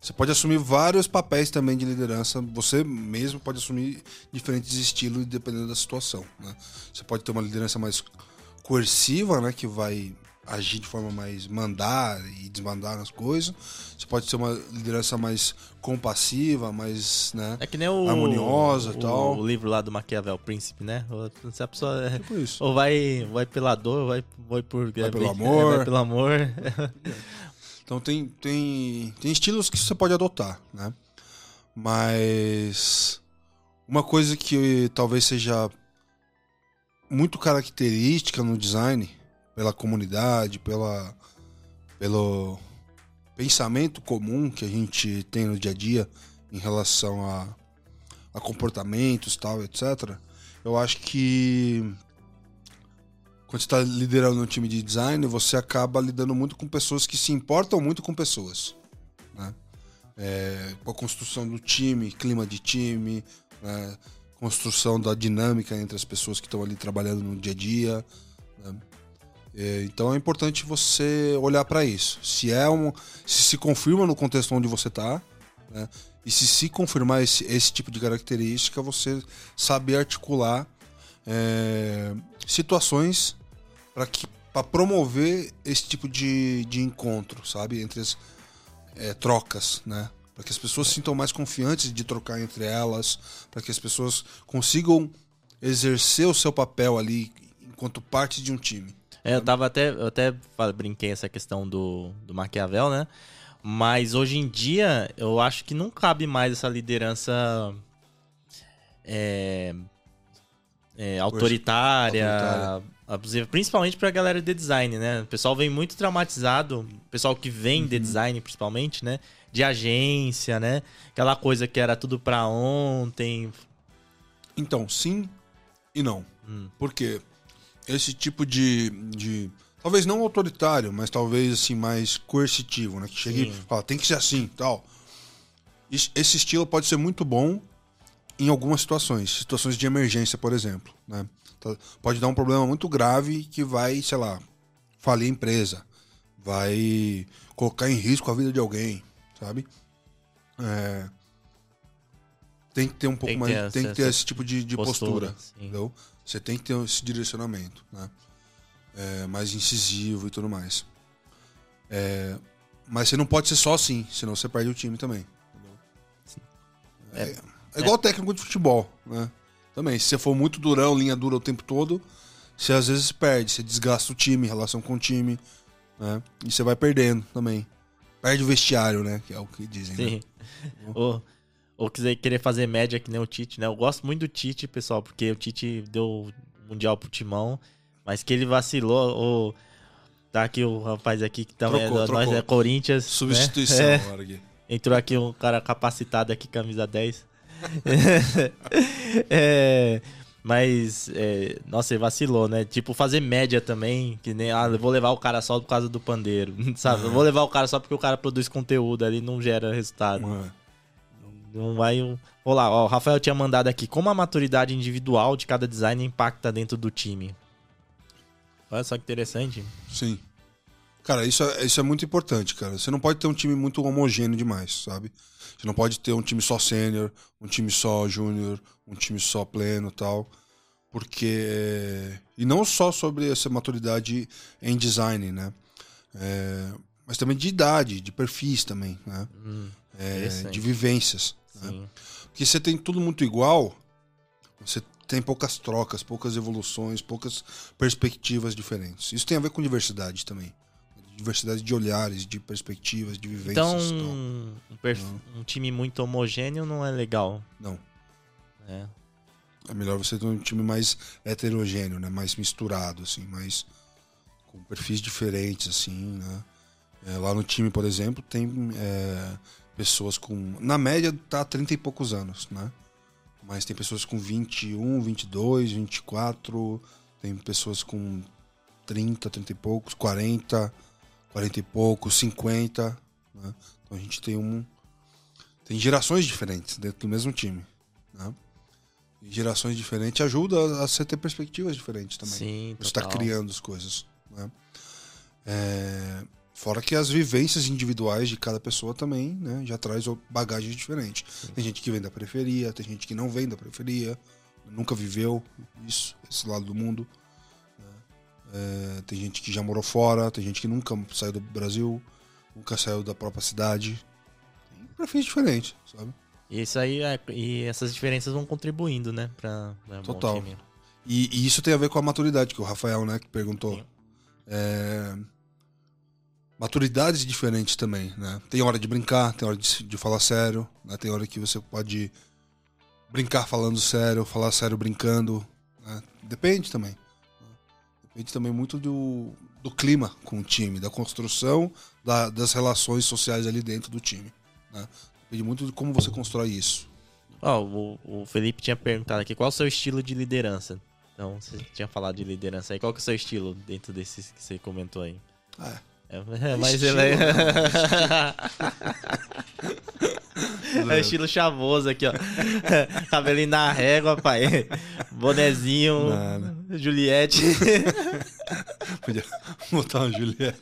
Você pode assumir vários papéis também de liderança. Você mesmo pode assumir diferentes estilos dependendo da situação. né? Você pode ter uma liderança mais coerciva, né? Que vai agir de forma mais mandar e desmandar nas coisas. Você pode ter uma liderança mais compassiva, mais, né? É que nem o Harmoniosa e o, tal. o livro lá do Maquiavel Príncipe, né? Se a pessoa é- Tipo. Ou vai, vai pela dor, ou vai, vai por. Vai pelo amor. <laughs> Vai pelo amor. <laughs> Então tem, tem, tem estilos que você pode adotar, né? Mas uma coisa que talvez seja muito característica no design, pela comunidade, pela, pelo pensamento comum que a gente tem no dia a dia em relação a, a comportamentos tal, etc. Eu acho que quando você está liderando um time de design, você acaba lidando muito com pessoas que se importam muito com pessoas. Né? É, com a construção do time, clima de time, né? construção da dinâmica entre as pessoas que estão ali trabalhando no dia a dia. né? É, então é importante você olhar para isso. Se é um, se se confirma no contexto onde você está, né? e se se confirmar esse, esse tipo de característica, você saber articular é, situações para que para promover esse tipo de, de encontro, sabe, entre as é, trocas, né? Para que as pessoas se sintam mais confiantes de trocar entre elas, para que as pessoas consigam exercer o seu papel ali enquanto parte de um time. É, eu tava até. Eu até brinquei essa questão do, do Maquiavel, né? Mas hoje em dia, eu acho que não cabe mais essa liderança. É, é, autoritária, Autoritária. abusiva, principalmente pra galera de design, né? O pessoal vem muito traumatizado, o pessoal que vem Uhum. de design, principalmente, né? De agência, né? Aquela coisa que era tudo pra ontem. Então, sim e não. Hum. Porque esse tipo de, de. Talvez não autoritário, mas talvez assim, mais coercitivo, né? Que chega e fala, tem que ser assim tal. Esse estilo pode ser muito bom em algumas situações. Situações de emergência, por exemplo. Né? Tá- Pode dar um problema muito grave que vai, sei lá, falir a empresa. Vai colocar em risco a vida de alguém, sabe? É, Tem que ter um pouco Tem mais. ter tem que ter esse tipo de, de postura, postura. entendeu? Você tem que ter esse direcionamento, né? É, mais incisivo e tudo mais. É, mas você não pode ser só assim, senão você perde o time também. entendeu? É, é igual técnico de futebol, né? Também, se você for muito durão, linha dura o tempo todo, você às vezes perde, você desgasta o time, relação com o time, né? E você vai perdendo também. Perde o vestiário, né? Que é o que dizem, né? Sim. ou, ou quiser querer fazer média que nem o Tite, né? Eu gosto muito do Tite, pessoal, porque o Tite deu o Mundial pro Timão, mas que ele vacilou. Ou, tá aqui o rapaz aqui que também Trocou, é, do- nós trocou. é Corinthians. né? Substituição É. agora aqui. Entrou aqui um cara capacitado aqui, camisa 10. <laughs> É, mas, é, nossa, ele vacilou, né? Tipo, fazer média também, que nem, ah, eu vou levar o cara só por causa do pandeiro, <laughs> sabe? Eu vou levar o cara só porque o cara produz conteúdo ali, não gera resultado. Uma- Não vai. um- Vou lá, ó, o Rafael tinha mandado aqui. Como a maturidade individual de cada design impacta dentro do time? Olha só que interessante. Sim. Cara, isso é, isso é muito importante, cara. Você não pode ter um time muito homogêneo demais, sabe? Você não pode ter um time só sênior, um time só júnior, um time só pleno tal. Porque. E não só sobre essa maturidade em design, né? É, mas também de idade, de perfis também, né? Hum, É, de vivências. né? Porque você tem tudo muito igual, você tem poucas trocas, poucas evoluções, poucas perspectivas diferentes. Isso tem a ver com diversidade também. Diversidade de olhares, de perspectivas, de vivências. Então, um, um time muito homogêneo não é legal. Não. né? É melhor você ter um time mais heterogêneo, né? Mais misturado, assim, mais com perfis diferentes, assim, né? É, lá no time, por exemplo, tem é, pessoas com. Na média tá 30 e poucos anos, né? Mas tem pessoas com 21, 22, 24, tem pessoas com 30, 30 e poucos, 40, 40 e poucos, 50. Né? Então a gente tem um. Tem gerações diferentes dentro do mesmo time. Né? E gerações diferentes ajuda a, você ter perspectivas diferentes também. Sim, Você está total. criando as coisas. Né? É, Fora que as vivências individuais de cada pessoa também né, já traz bagagem diferente. Tem gente que vem da periferia, tem gente que não vem da periferia, nunca viveu isso, esse lado do mundo. Né? É, tem gente que já morou fora, tem gente que nunca saiu do Brasil, nunca saiu da própria cidade. Tem perfis diferentes, sabe? E isso aí, é- e essas diferenças vão contribuindo, né? Pra, pra bom Total. E, e isso tem a ver com a maturidade, que o Rafael, né, que perguntou. É, Maturidades diferentes também, né? Tem hora de brincar, tem hora de, de falar sério, né? Tem hora que você pode brincar falando sério, falar sério brincando, né? Depende também. Depende também muito do, do clima com o time, da construção da- das relações sociais ali dentro do time, né? Depende muito de como você constrói isso. Ó, o, o Felipe tinha perguntado aqui qual é o seu estilo de liderança. Então, você tinha falado de liderança aí. Qual que é o seu estilo dentro desses que você comentou aí? É. É, mas ele é... né? é estilo chavoso aqui, ó. <laughs> Cabelinho na régua, pai. Bonezinho. Nada. Juliette. <laughs> Podia botar uma Juliette.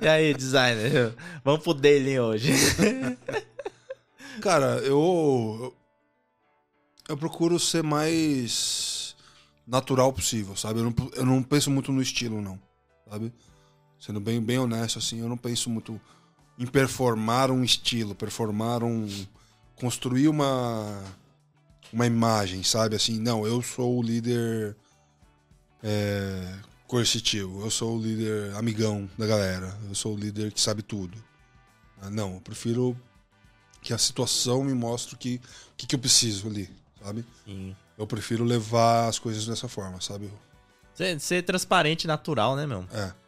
e aí, designer? Vamos pro daily hoje. Cara, eu. Eu procuro ser mais natural possível, sabe? Eu não, eu não penso muito no estilo, não. Sabe? Sendo bem, bem honesto, assim, eu não penso muito em performar um estilo, performar um. construir uma. uma imagem, sabe? Assim, não, eu sou o líder. É, coercitivo, eu sou o líder amigão da galera, eu sou o líder que sabe tudo. Ah, Não, eu prefiro que a situação me mostre o que, que, que eu preciso ali, sabe? Sim. Eu prefiro levar as coisas dessa forma, sabe? Ser, ser transparente e natural, né, meu? É.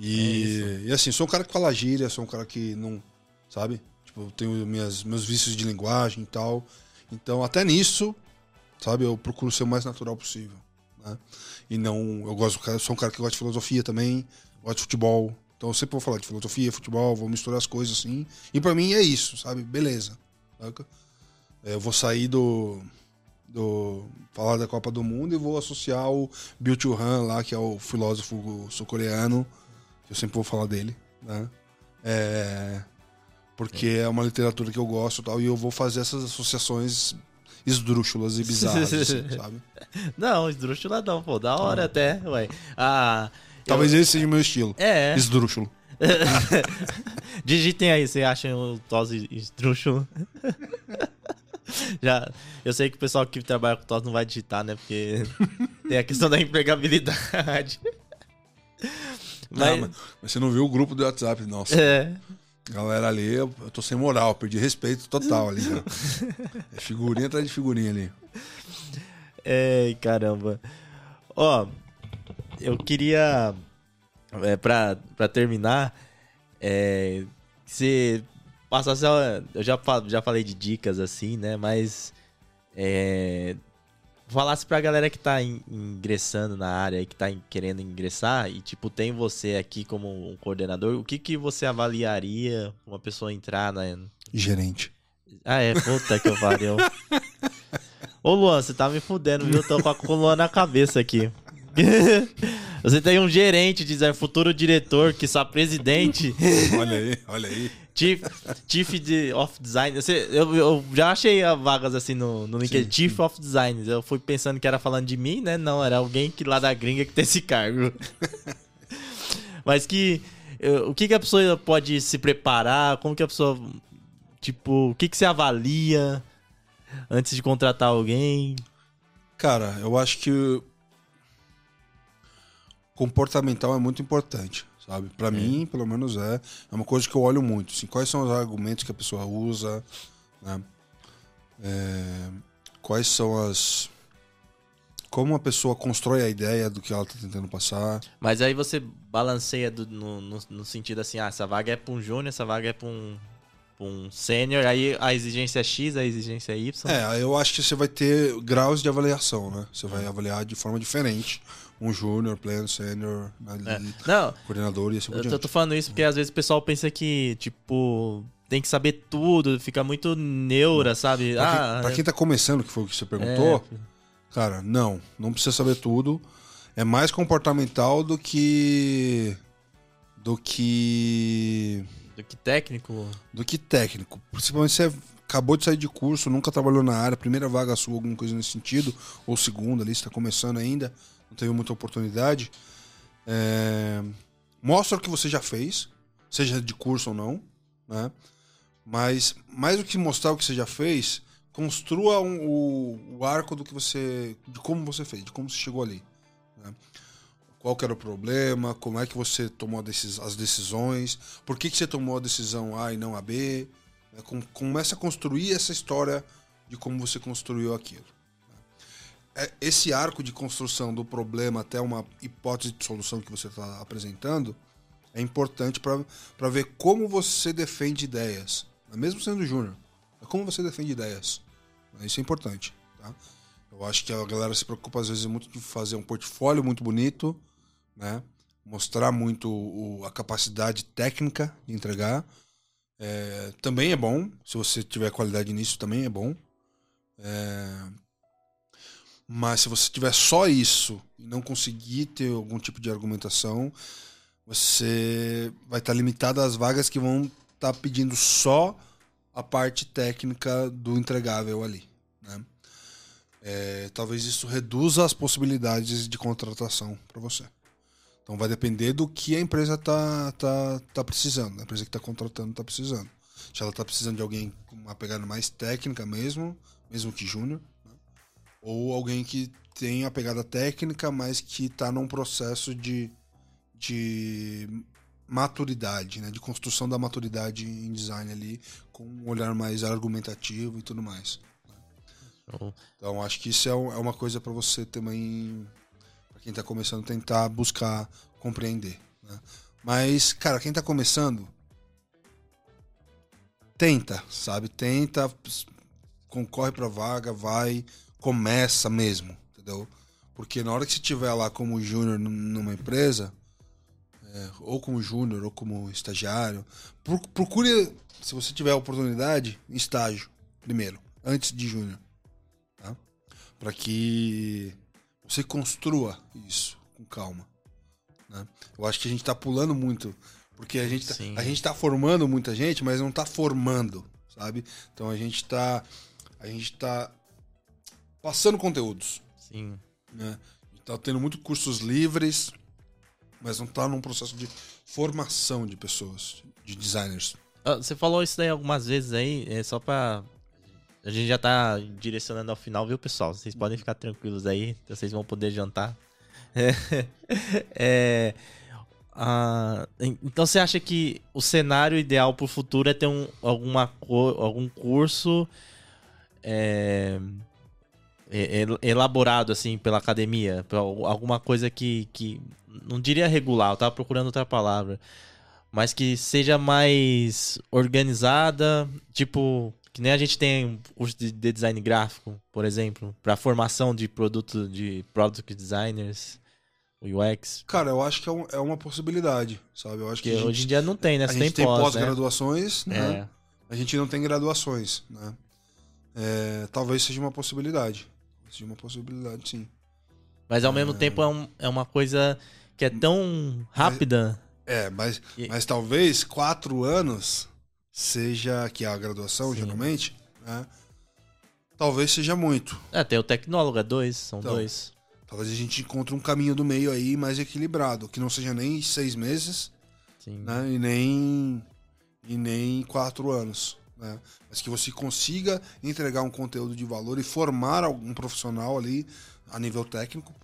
É E, e assim, sou um cara que fala gíria, sou um cara que não. Sabe? Tipo, tenho minhas, meus vícios de linguagem e tal. Então, até nisso, sabe? Eu procuro ser o mais natural possível. Né? E não. Eu gosto, eu sou um cara que gosta de filosofia também, gosto de futebol. Então, eu sempre vou falar de filosofia, futebol, vou misturar as coisas assim. E pra mim é isso, sabe? Beleza. saca? É, Eu vou sair do. do falar da Copa do Mundo e vou associar o Bill Han lá, que é o filósofo sul-coreano. Eu sempre vou falar dele, né? É, porque é uma literatura que eu gosto e tal, e eu vou fazer essas associações esdrúxulas e bizarras, assim, <laughs> sabe? Não, esdrúxula não, pô. Da hora até, ué. Ah, eu- Talvez esse seja o meu estilo. É. Esdrúxulo. <laughs> Digitem aí, você acha o TOS esdrúxulo? <laughs> Já, eu sei que o pessoal que trabalha com TOS não vai digitar, né? Porque tem a questão da empregabilidade. Mas... Mas, mas você não viu o grupo do WhatsApp, nossa. é, Galera ali, eu, tô sem moral, perdi respeito total ali. já. <laughs> É figurinha atrás de figurinha ali. é, caramba. Ó, eu queria, é, pra, pra terminar, é, você passasse, eu já, já falei de dicas assim, né? Mas é, falasse pra galera que tá in- ingressando na área e que tá in- querendo ingressar e, tipo, tem você aqui como um coordenador, o que que você avaliaria uma pessoa entrar na... Gerente. Ah, é, puta que eu pariu. <laughs> Ô, Luan, você tá me fudendo, viu? Eu tô com a coluna na cabeça aqui. <laughs> Você tem um gerente, design, futuro diretor, que só presidente. Olha aí, olha aí. Chief, Chief de, of Design. Você- eu, eu já achei vagas assim no, no LinkedIn. Sim, Chief of Design. Eu fui pensando que era falando de mim, né? Não, era alguém que lá da gringa que tem esse cargo. <laughs> Mas que. O que, que a pessoa pode se preparar? Como que a pessoa. Tipo, o que, que você avalia antes de contratar alguém? Cara, eu acho que comportamental é muito importante, sabe? Pra mim, pelo menos é. É uma coisa que eu olho muito. Assim, quais são os argumentos que a pessoa usa, né? É, quais são as... Como a pessoa constrói a ideia do que ela tá tentando passar. Mas aí você balanceia do- no, no, no sentido assim, ah, essa vaga é pra um júnior, essa vaga é pra um, pra um sênior, aí a exigência é X, a exigência é Y. É, eu acho que você vai ter graus de avaliação, né? Você vai avaliar de forma diferente. Um júnior, pleno, sênior, É. coordenador e assim por eu tô, diante. tô falando isso porque às vezes o pessoal pensa que, tipo, tem que saber tudo, fica muito neura, sabe? Pra, ah, quem, pra quem tá começando, que foi o que você perguntou, cara, não, não precisa saber tudo. É mais comportamental do que. do que. do que técnico. do que técnico. Principalmente se você acabou de sair de curso, nunca trabalhou na área, primeira vaga sua, alguma coisa nesse sentido, ou segunda ali, você tá começando ainda, não teve muita oportunidade. É, Mostra o que você já fez, seja de curso ou não, né? Mas mais do que mostrar o que você já fez, construa um- o, o arco do que você. de como você fez, de como você chegou ali. né? Qual era o problema, como é que você tomou as decisões, por que, que você tomou a decisão A e não a B. né? Com- Começa a construir essa história de como você construiu aquilo. É- Esse arco de construção do problema até uma hipótese de solução que você está apresentando é importante para ver como você defende ideias. né? Mesmo sendo júnior, é como você defende ideias. né? Isso é importante. Tá? Eu acho que a galera se preocupa às vezes muito de fazer um portfólio muito bonito, né? mostrar muito o- a capacidade técnica de entregar. É, também é bom, se você tiver qualidade nisso, também é bom. É, mas se você tiver só isso e não conseguir ter algum tipo de argumentação, você vai estar limitado às vagas que vão estar pedindo só a parte técnica do entregável ali. Né? É, talvez isso reduza as possibilidades de contratação para você. Então vai depender do que a empresa tá, tá, tá precisando, a empresa que está contratando está precisando. Se ela está precisando de alguém com uma pegada mais técnica mesmo, mesmo que júnior, né? Ou alguém que tem a pegada técnica, mas que está num processo de, de maturidade, né? de construção da maturidade em design ali, com um olhar mais argumentativo e tudo mais. Então acho que isso é, é uma coisa para você também, para quem tá começando, tentar buscar compreender. né? Mas, cara, quem tá começando, tenta, sabe? Tenta, concorre pra vaga, vai, começa mesmo, entendeu? Porque na hora que você estiver lá como júnior num- numa empresa, é, ou como júnior, ou como estagiário, pro- procure, se você tiver a oportunidade, estágio primeiro, antes de júnior para que você construa isso com calma. né? Eu acho que a gente tá pulando muito, porque a gente tá, a gente tá formando muita gente, mas não tá formando, sabe? Então a gente tá a gente tá passando conteúdos, Sim. né? A gente tá tendo muito cursos livres, mas não tá num processo de formação de pessoas, de designers. Ah, Você falou isso daí algumas vezes aí, é só pra. A gente já tá direcionando ao final, viu, pessoal? Vocês podem ficar tranquilos aí, vocês vão poder jantar. <laughs> É, ah, en- então você acha que o cenário ideal pro futuro é ter um, alguma, algum curso é, é, é, elaborado assim pela academia? Alguma coisa que, que. Não diria regular, eu tava procurando outra palavra mas que seja mais organizada, tipo, que nem a gente tem curso de de design gráfico, por exemplo, para formação de produto de product designers, UX, Cara, eu acho que é, um- é uma possibilidade, sabe? Eu acho que, que a gente, hoje em dia não tem, né? a Você gente tem né? pós-graduações, né? É. A gente não tem graduações, né? É, talvez seja uma possibilidade. Seja uma possibilidade, sim. Mas ao mesmo tempo é, um- é uma coisa que é tão rápida. É, mas, E- mas talvez quatro anos seja que é a graduação, Sim. geralmente, né? Talvez seja muito. É, tem o tecnólogo, é dois, são Então. dois. Talvez a gente encontre um caminho do meio aí mais equilibrado, que não seja nem seis meses, né? E nem e nem quatro anos, né? Mas que você consiga entregar um conteúdo de valor e formar algum profissional ali a nível técnico,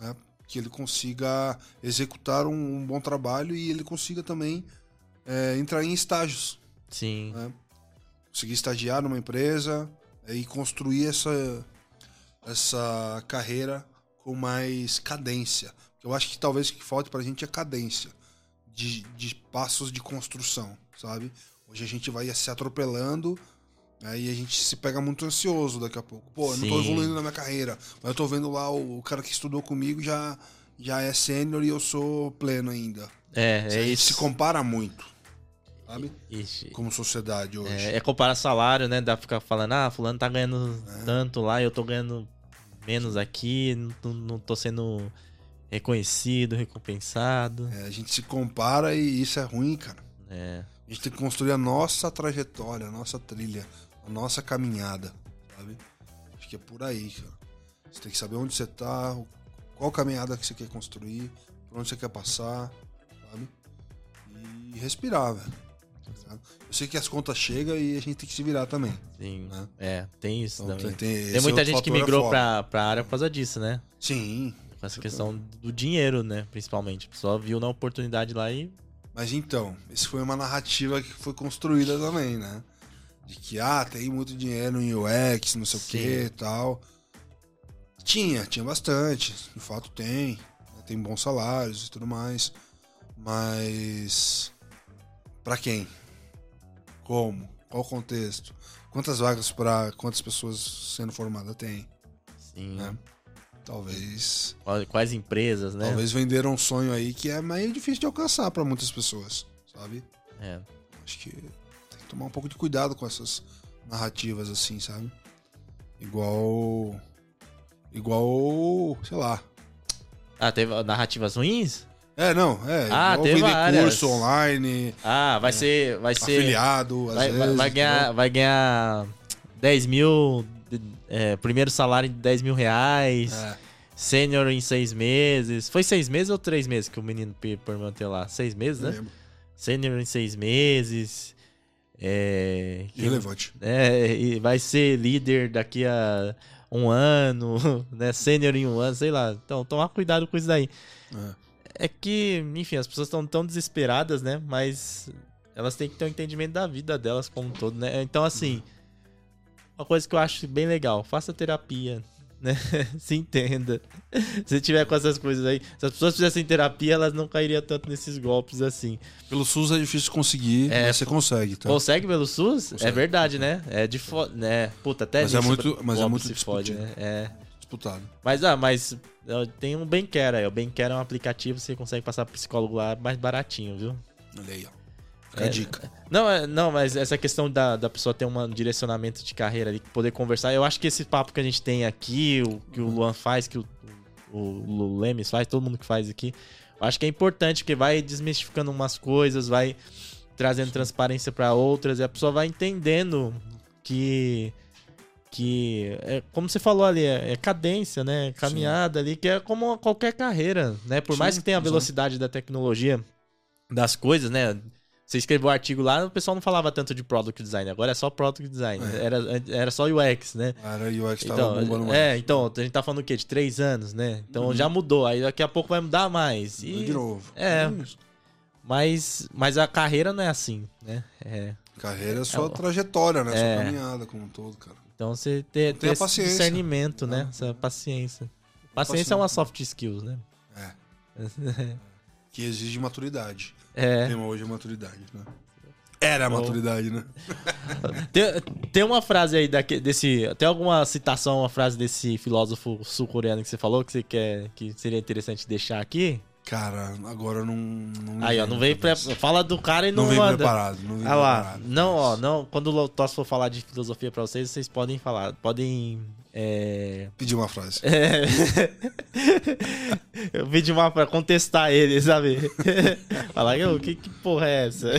né? Que ele consiga executar um, um bom trabalho e ele consiga também é, entrar em estágios, Sim. né? Conseguir estagiar numa empresa é, e construir essa essa carreira com mais cadência. Eu acho que talvez o que falte pra gente é cadência de, de passos de construção, sabe? Hoje a gente vai se atropelando né, e a gente se pega muito ansioso daqui a pouco. Pô, eu não tô evoluindo na minha carreira, mas eu tô vendo lá o, o cara que estudou comigo já, já é sênior e eu sou pleno ainda. É, a é gente isso. se compara muito, sabe? Ixi. Como sociedade hoje. É, é comparar salário, né? Dá pra ficar falando, ah, fulano tá ganhando É. tanto lá, eu tô ganhando menos aqui, não, não tô sendo reconhecido, recompensado. É, a gente se compara e isso é ruim, cara. É, A gente tem que construir a nossa trajetória, a nossa trilha, a nossa caminhada, sabe? Acho que é por aí, cara. Você tem que saber onde você tá, qual caminhada que você quer construir, por onde você quer passar, sabe? E respirar, velho. Eu sei que as contas chegam e a gente tem que se virar também. sim. Né? É, tem isso Então, também. tem, Tem, esse muita gente que é migrou foda. pra, pra área por causa disso, né? Sim, Com essa questão do dinheiro, né? Principalmente. A pessoa viu na oportunidade lá e. Mas então, isso foi uma narrativa que foi construída também, né? De que, ah, tem muito dinheiro em UX, não sei o Sim. que e tal. Tinha, tinha bastante. De fato tem. né? Tem bons salários e tudo mais. Mas. Pra quem? Como? Qual o contexto? Quantas vagas para quantas pessoas sendo formadas tem? Sim. Né? Talvez. Quais empresas, né? Talvez venderam um sonho aí que é meio difícil de alcançar para muitas pessoas, sabe? É. Acho que tem que tomar um pouco de cuidado com essas narrativas assim, sabe? Igual. Igual. sei lá. Ah, teve narrativas ruins? É, não, é. Ah, vender várias. curso online, Ah, vai ser. Vai ser. afiliado, às Vai, vai- vezes. vai ganhar, vai ganhar 10 mil. É, primeiro salário de 10 mil reais. É, Sênior em seis meses. Foi seis meses ou três meses que o menino pe- perguntou lá? Seis meses, né? Sênior em seis meses. É. Irrelevante. é, e vai ser líder daqui a um ano, <laughs> né? Sênior em um ano, sei lá. Então, tomar cuidado com isso daí. É. É que, enfim, as pessoas estão tão desesperadas, né? Mas elas têm que ter um entendimento da vida delas como um todo, né? Então, assim, uma coisa que eu acho bem legal, faça terapia, né? <laughs> Se entenda. Se tiver com essas coisas aí, se as pessoas fizessem terapia, elas não cairiam tanto nesses golpes assim. Pelo SUS é difícil conseguir, É, mas você consegue, tá? Consegue pelo SUS? Consegue. É verdade, né? É de fo... né? Puta, até Mas é muito- mas é muito se fode, né? É. Disputado. Mas, ah, mas tem um Benquer aí. O Benquer é um aplicativo, você consegue passar pro psicólogo lá mais baratinho, viu? Olha aí, ó. Fica a É, dica. Não, é- não, mas essa questão da, da pessoa ter um direcionamento de carreira ali, poder conversar, eu acho que esse papo que a gente tem aqui, o que o Luan faz, que o, o, o Lemes faz, todo mundo que faz aqui, eu acho que é importante, porque vai desmistificando umas coisas, vai trazendo transparência pra outras, e a pessoa vai entendendo que. Que, é, como você falou ali, é, é cadência, né? Caminhada ali, que é como qualquer carreira, né? Por mais Sim, que tenha a velocidade da tecnologia, das coisas, né? Você escreveu o artigo lá, o pessoal não falava tanto de product design, agora é só product design. É. Era, era só UX, né? Era UX tava Então, bombando mais. é, então, a gente tá falando o quê? De três anos, né? Então Uhum. já mudou, aí daqui a pouco vai mudar mais. E- De novo. É. isso. mas, mas a carreira não é assim, né? É. Carreira é sua É, trajetória, né? é. Sua caminhada como um todo, cara. Então você ter, ter esse paciência. discernimento, né? Essa. Paciência Paciência. é uma soft skills, né? É. <laughs> Que exige maturidade. O É. tema hoje é maturidade, né? Era a maturidade, né? <laughs> Tem, tem uma frase aí daque- desse. Tem alguma citação, uma frase desse filósofo sul-coreano que você falou que você quer que seria interessante deixar aqui? Cara, agora não. não Aí, ó, não vem. Pre... Fala do cara e não, Não vem manda. preparado. Não vem Ah lá, preparado. não, ó, não. Quando o Lotos for falar de filosofia pra vocês, vocês podem falar. Podem. É. Pedi uma frase. é... <laughs> Eu pedi uma pra contestar ele, sabe? <laughs> Falar, "Ô, que, que porra é essa?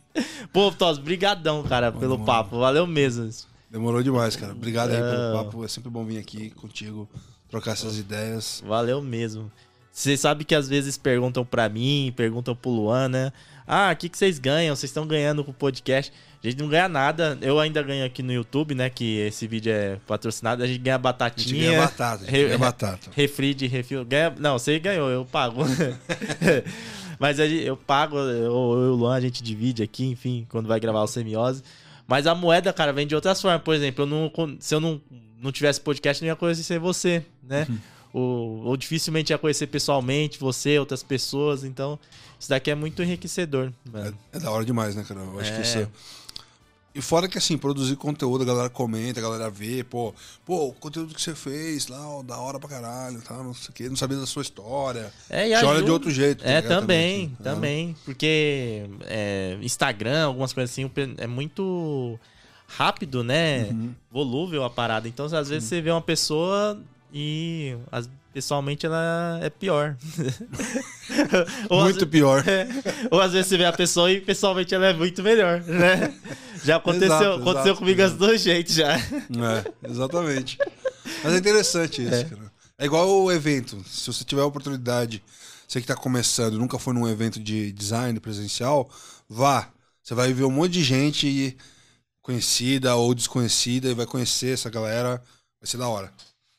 <laughs> Pô, Tos, brigadão, cara, pelo demorou. papo. Valeu mesmo. Demorou demais, cara. Obrigado aí É. pelo papo. É sempre bom vir aqui contigo, trocar essas ideias. Valeu mesmo. Você sabe que às vezes perguntam pra mim, perguntam pro Luan, né? Ah, o que, que vocês ganham? Vocês estão ganhando com o podcast? A gente não ganha nada. Eu ainda ganho aqui no YouTube, né? Que esse vídeo é patrocinado. A gente ganha A batatinha. gente ganha batata, a gente Re- ganha batata. <laughs> Refri de refil. Ganha... Não, você ganhou, eu pago. <laughs> Mas a eu pago, eu, eu e o Luan, a gente divide aqui, enfim, quando vai gravar o semiose. Mas a moeda, cara, vem de outras formas. Por exemplo, eu não, se eu não, não tivesse podcast, não ia conhecer você, né? Ou, ou dificilmente ia conhecer pessoalmente você, outras pessoas. Então, isso daqui é muito enriquecedor. É, é da hora demais, né, cara? Eu acho É. que isso é... E fora que, assim, produzir conteúdo, a galera comenta, a galera vê, pô, pô, o conteúdo que você fez lá, ó, da hora pra caralho, tá, não sei o quê, não sabia da sua história. É, e Você olha ajuda- de outro jeito. tá É, ligado? também, assim. também. Porque é, Instagram, algumas coisas assim, é muito rápido, né? Uhum. Volúvel a parada. Então, às vezes você vê uma pessoa e as- pessoalmente ela é pior. <laughs> Muito às, pior. <laughs> ou às vezes você vê a pessoa e pessoalmente ela é muito melhor, né? Já aconteceu, Exato, aconteceu exato, comigo as exato. dois jeitos já. É, exatamente. Mas é interessante isso, É. cara. É igual o evento. Se você tiver a oportunidade, você que tá começando, nunca foi num evento de design presencial, vá. Você vai ver um monte de gente conhecida ou desconhecida e vai conhecer essa galera. Vai ser da hora.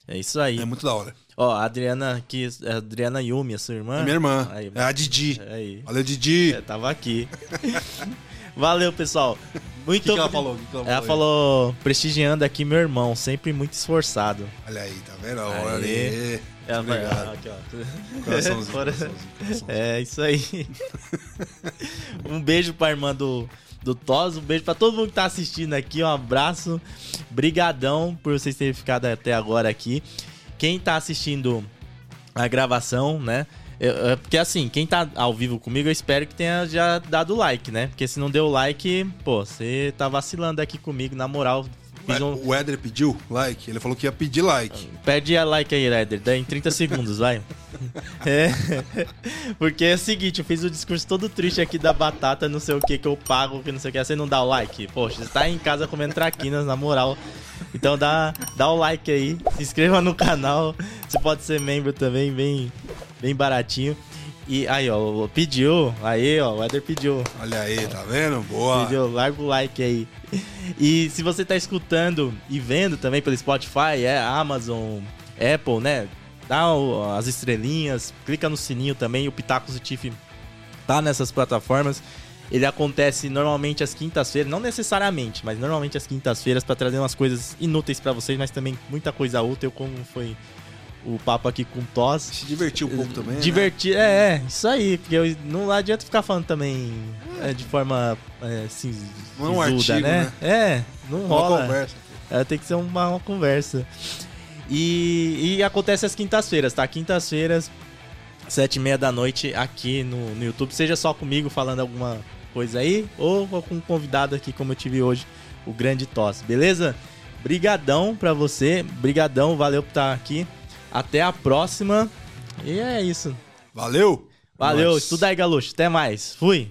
É isso aí. É muito da hora. Ó, a Adriana aqui, a Adriana Yumi, a sua irmã. É minha irmã. Aí, É a Didi. Aí. Valeu, Didi. É, tava aqui. <laughs> Valeu, pessoal. Muito que, que ela falou? Que que ela Ela aí? falou, prestigiando aqui meu irmão, sempre muito esforçado. Olha aí, tá vendo? Olha aí. Ela vai- obrigado. aqui, ó. Coraçãozinho, <laughs> coraçãozinho, coraçãozinho. É, isso aí. <laughs> um beijo pra irmã do, do Tos, um beijo pra todo mundo que tá assistindo aqui, um abraço. Brigadão por vocês terem ficado até agora aqui. Quem tá assistindo a gravação, né? Eu- é porque assim, quem tá ao vivo comigo, eu espero que tenha já dado like, né? Porque se não deu like, pô, você tá vacilando aqui comigo, na moral. Fiz um, O Éder pediu like. Ele falou que ia pedir like. Pede a like aí, Eder. Dá em 30 segundos, vai. <laughs> É. Porque é o seguinte, eu fiz o discurso todo triste aqui da batata, não sei o que que eu pago, que não sei o que. Você não dá o like? Poxa, você tá em casa comendo traquinas, na moral. Então dá, dá o like aí, se inscreva no canal. Você pode ser membro também, bem, bem baratinho. E aí, ó, pediu. Aí, ó, o Eder pediu. Olha aí, tá vendo? Boa. Entendeu? Larga o like aí. E se você tá escutando e vendo também pelo Spotify, é Amazon, Apple, né? Dá as estrelinhas, clica no sininho também. O Pitacos e Tiff tá nessas plataformas. Ele acontece normalmente às quintas-feiras, não necessariamente, mas normalmente às quintas-feiras pra trazer umas coisas inúteis pra vocês, mas também muita coisa útil, como foi o papo aqui com o Toss. Se divertir um pouco também. né? Divertir, é, é, isso aí, porque eu- não adianta ficar falando também é, de forma é, assim, Não é um artigo, né? né? É, não Uma rola. conversa. É, tem que ser uma, uma conversa. E, e acontece às quintas-feiras, tá? Quintas-feiras, sete e meia da noite aqui no, no YouTube. Seja só comigo falando alguma coisa aí, ou com um convidado aqui como eu tive hoje, o Grande Tosse, beleza? Brigadão pra você, brigadão, valeu por estar aqui. Até a próxima. E é isso. Valeu! Valeu, Nós. estuda aí, Galuxo. Até mais. Fui.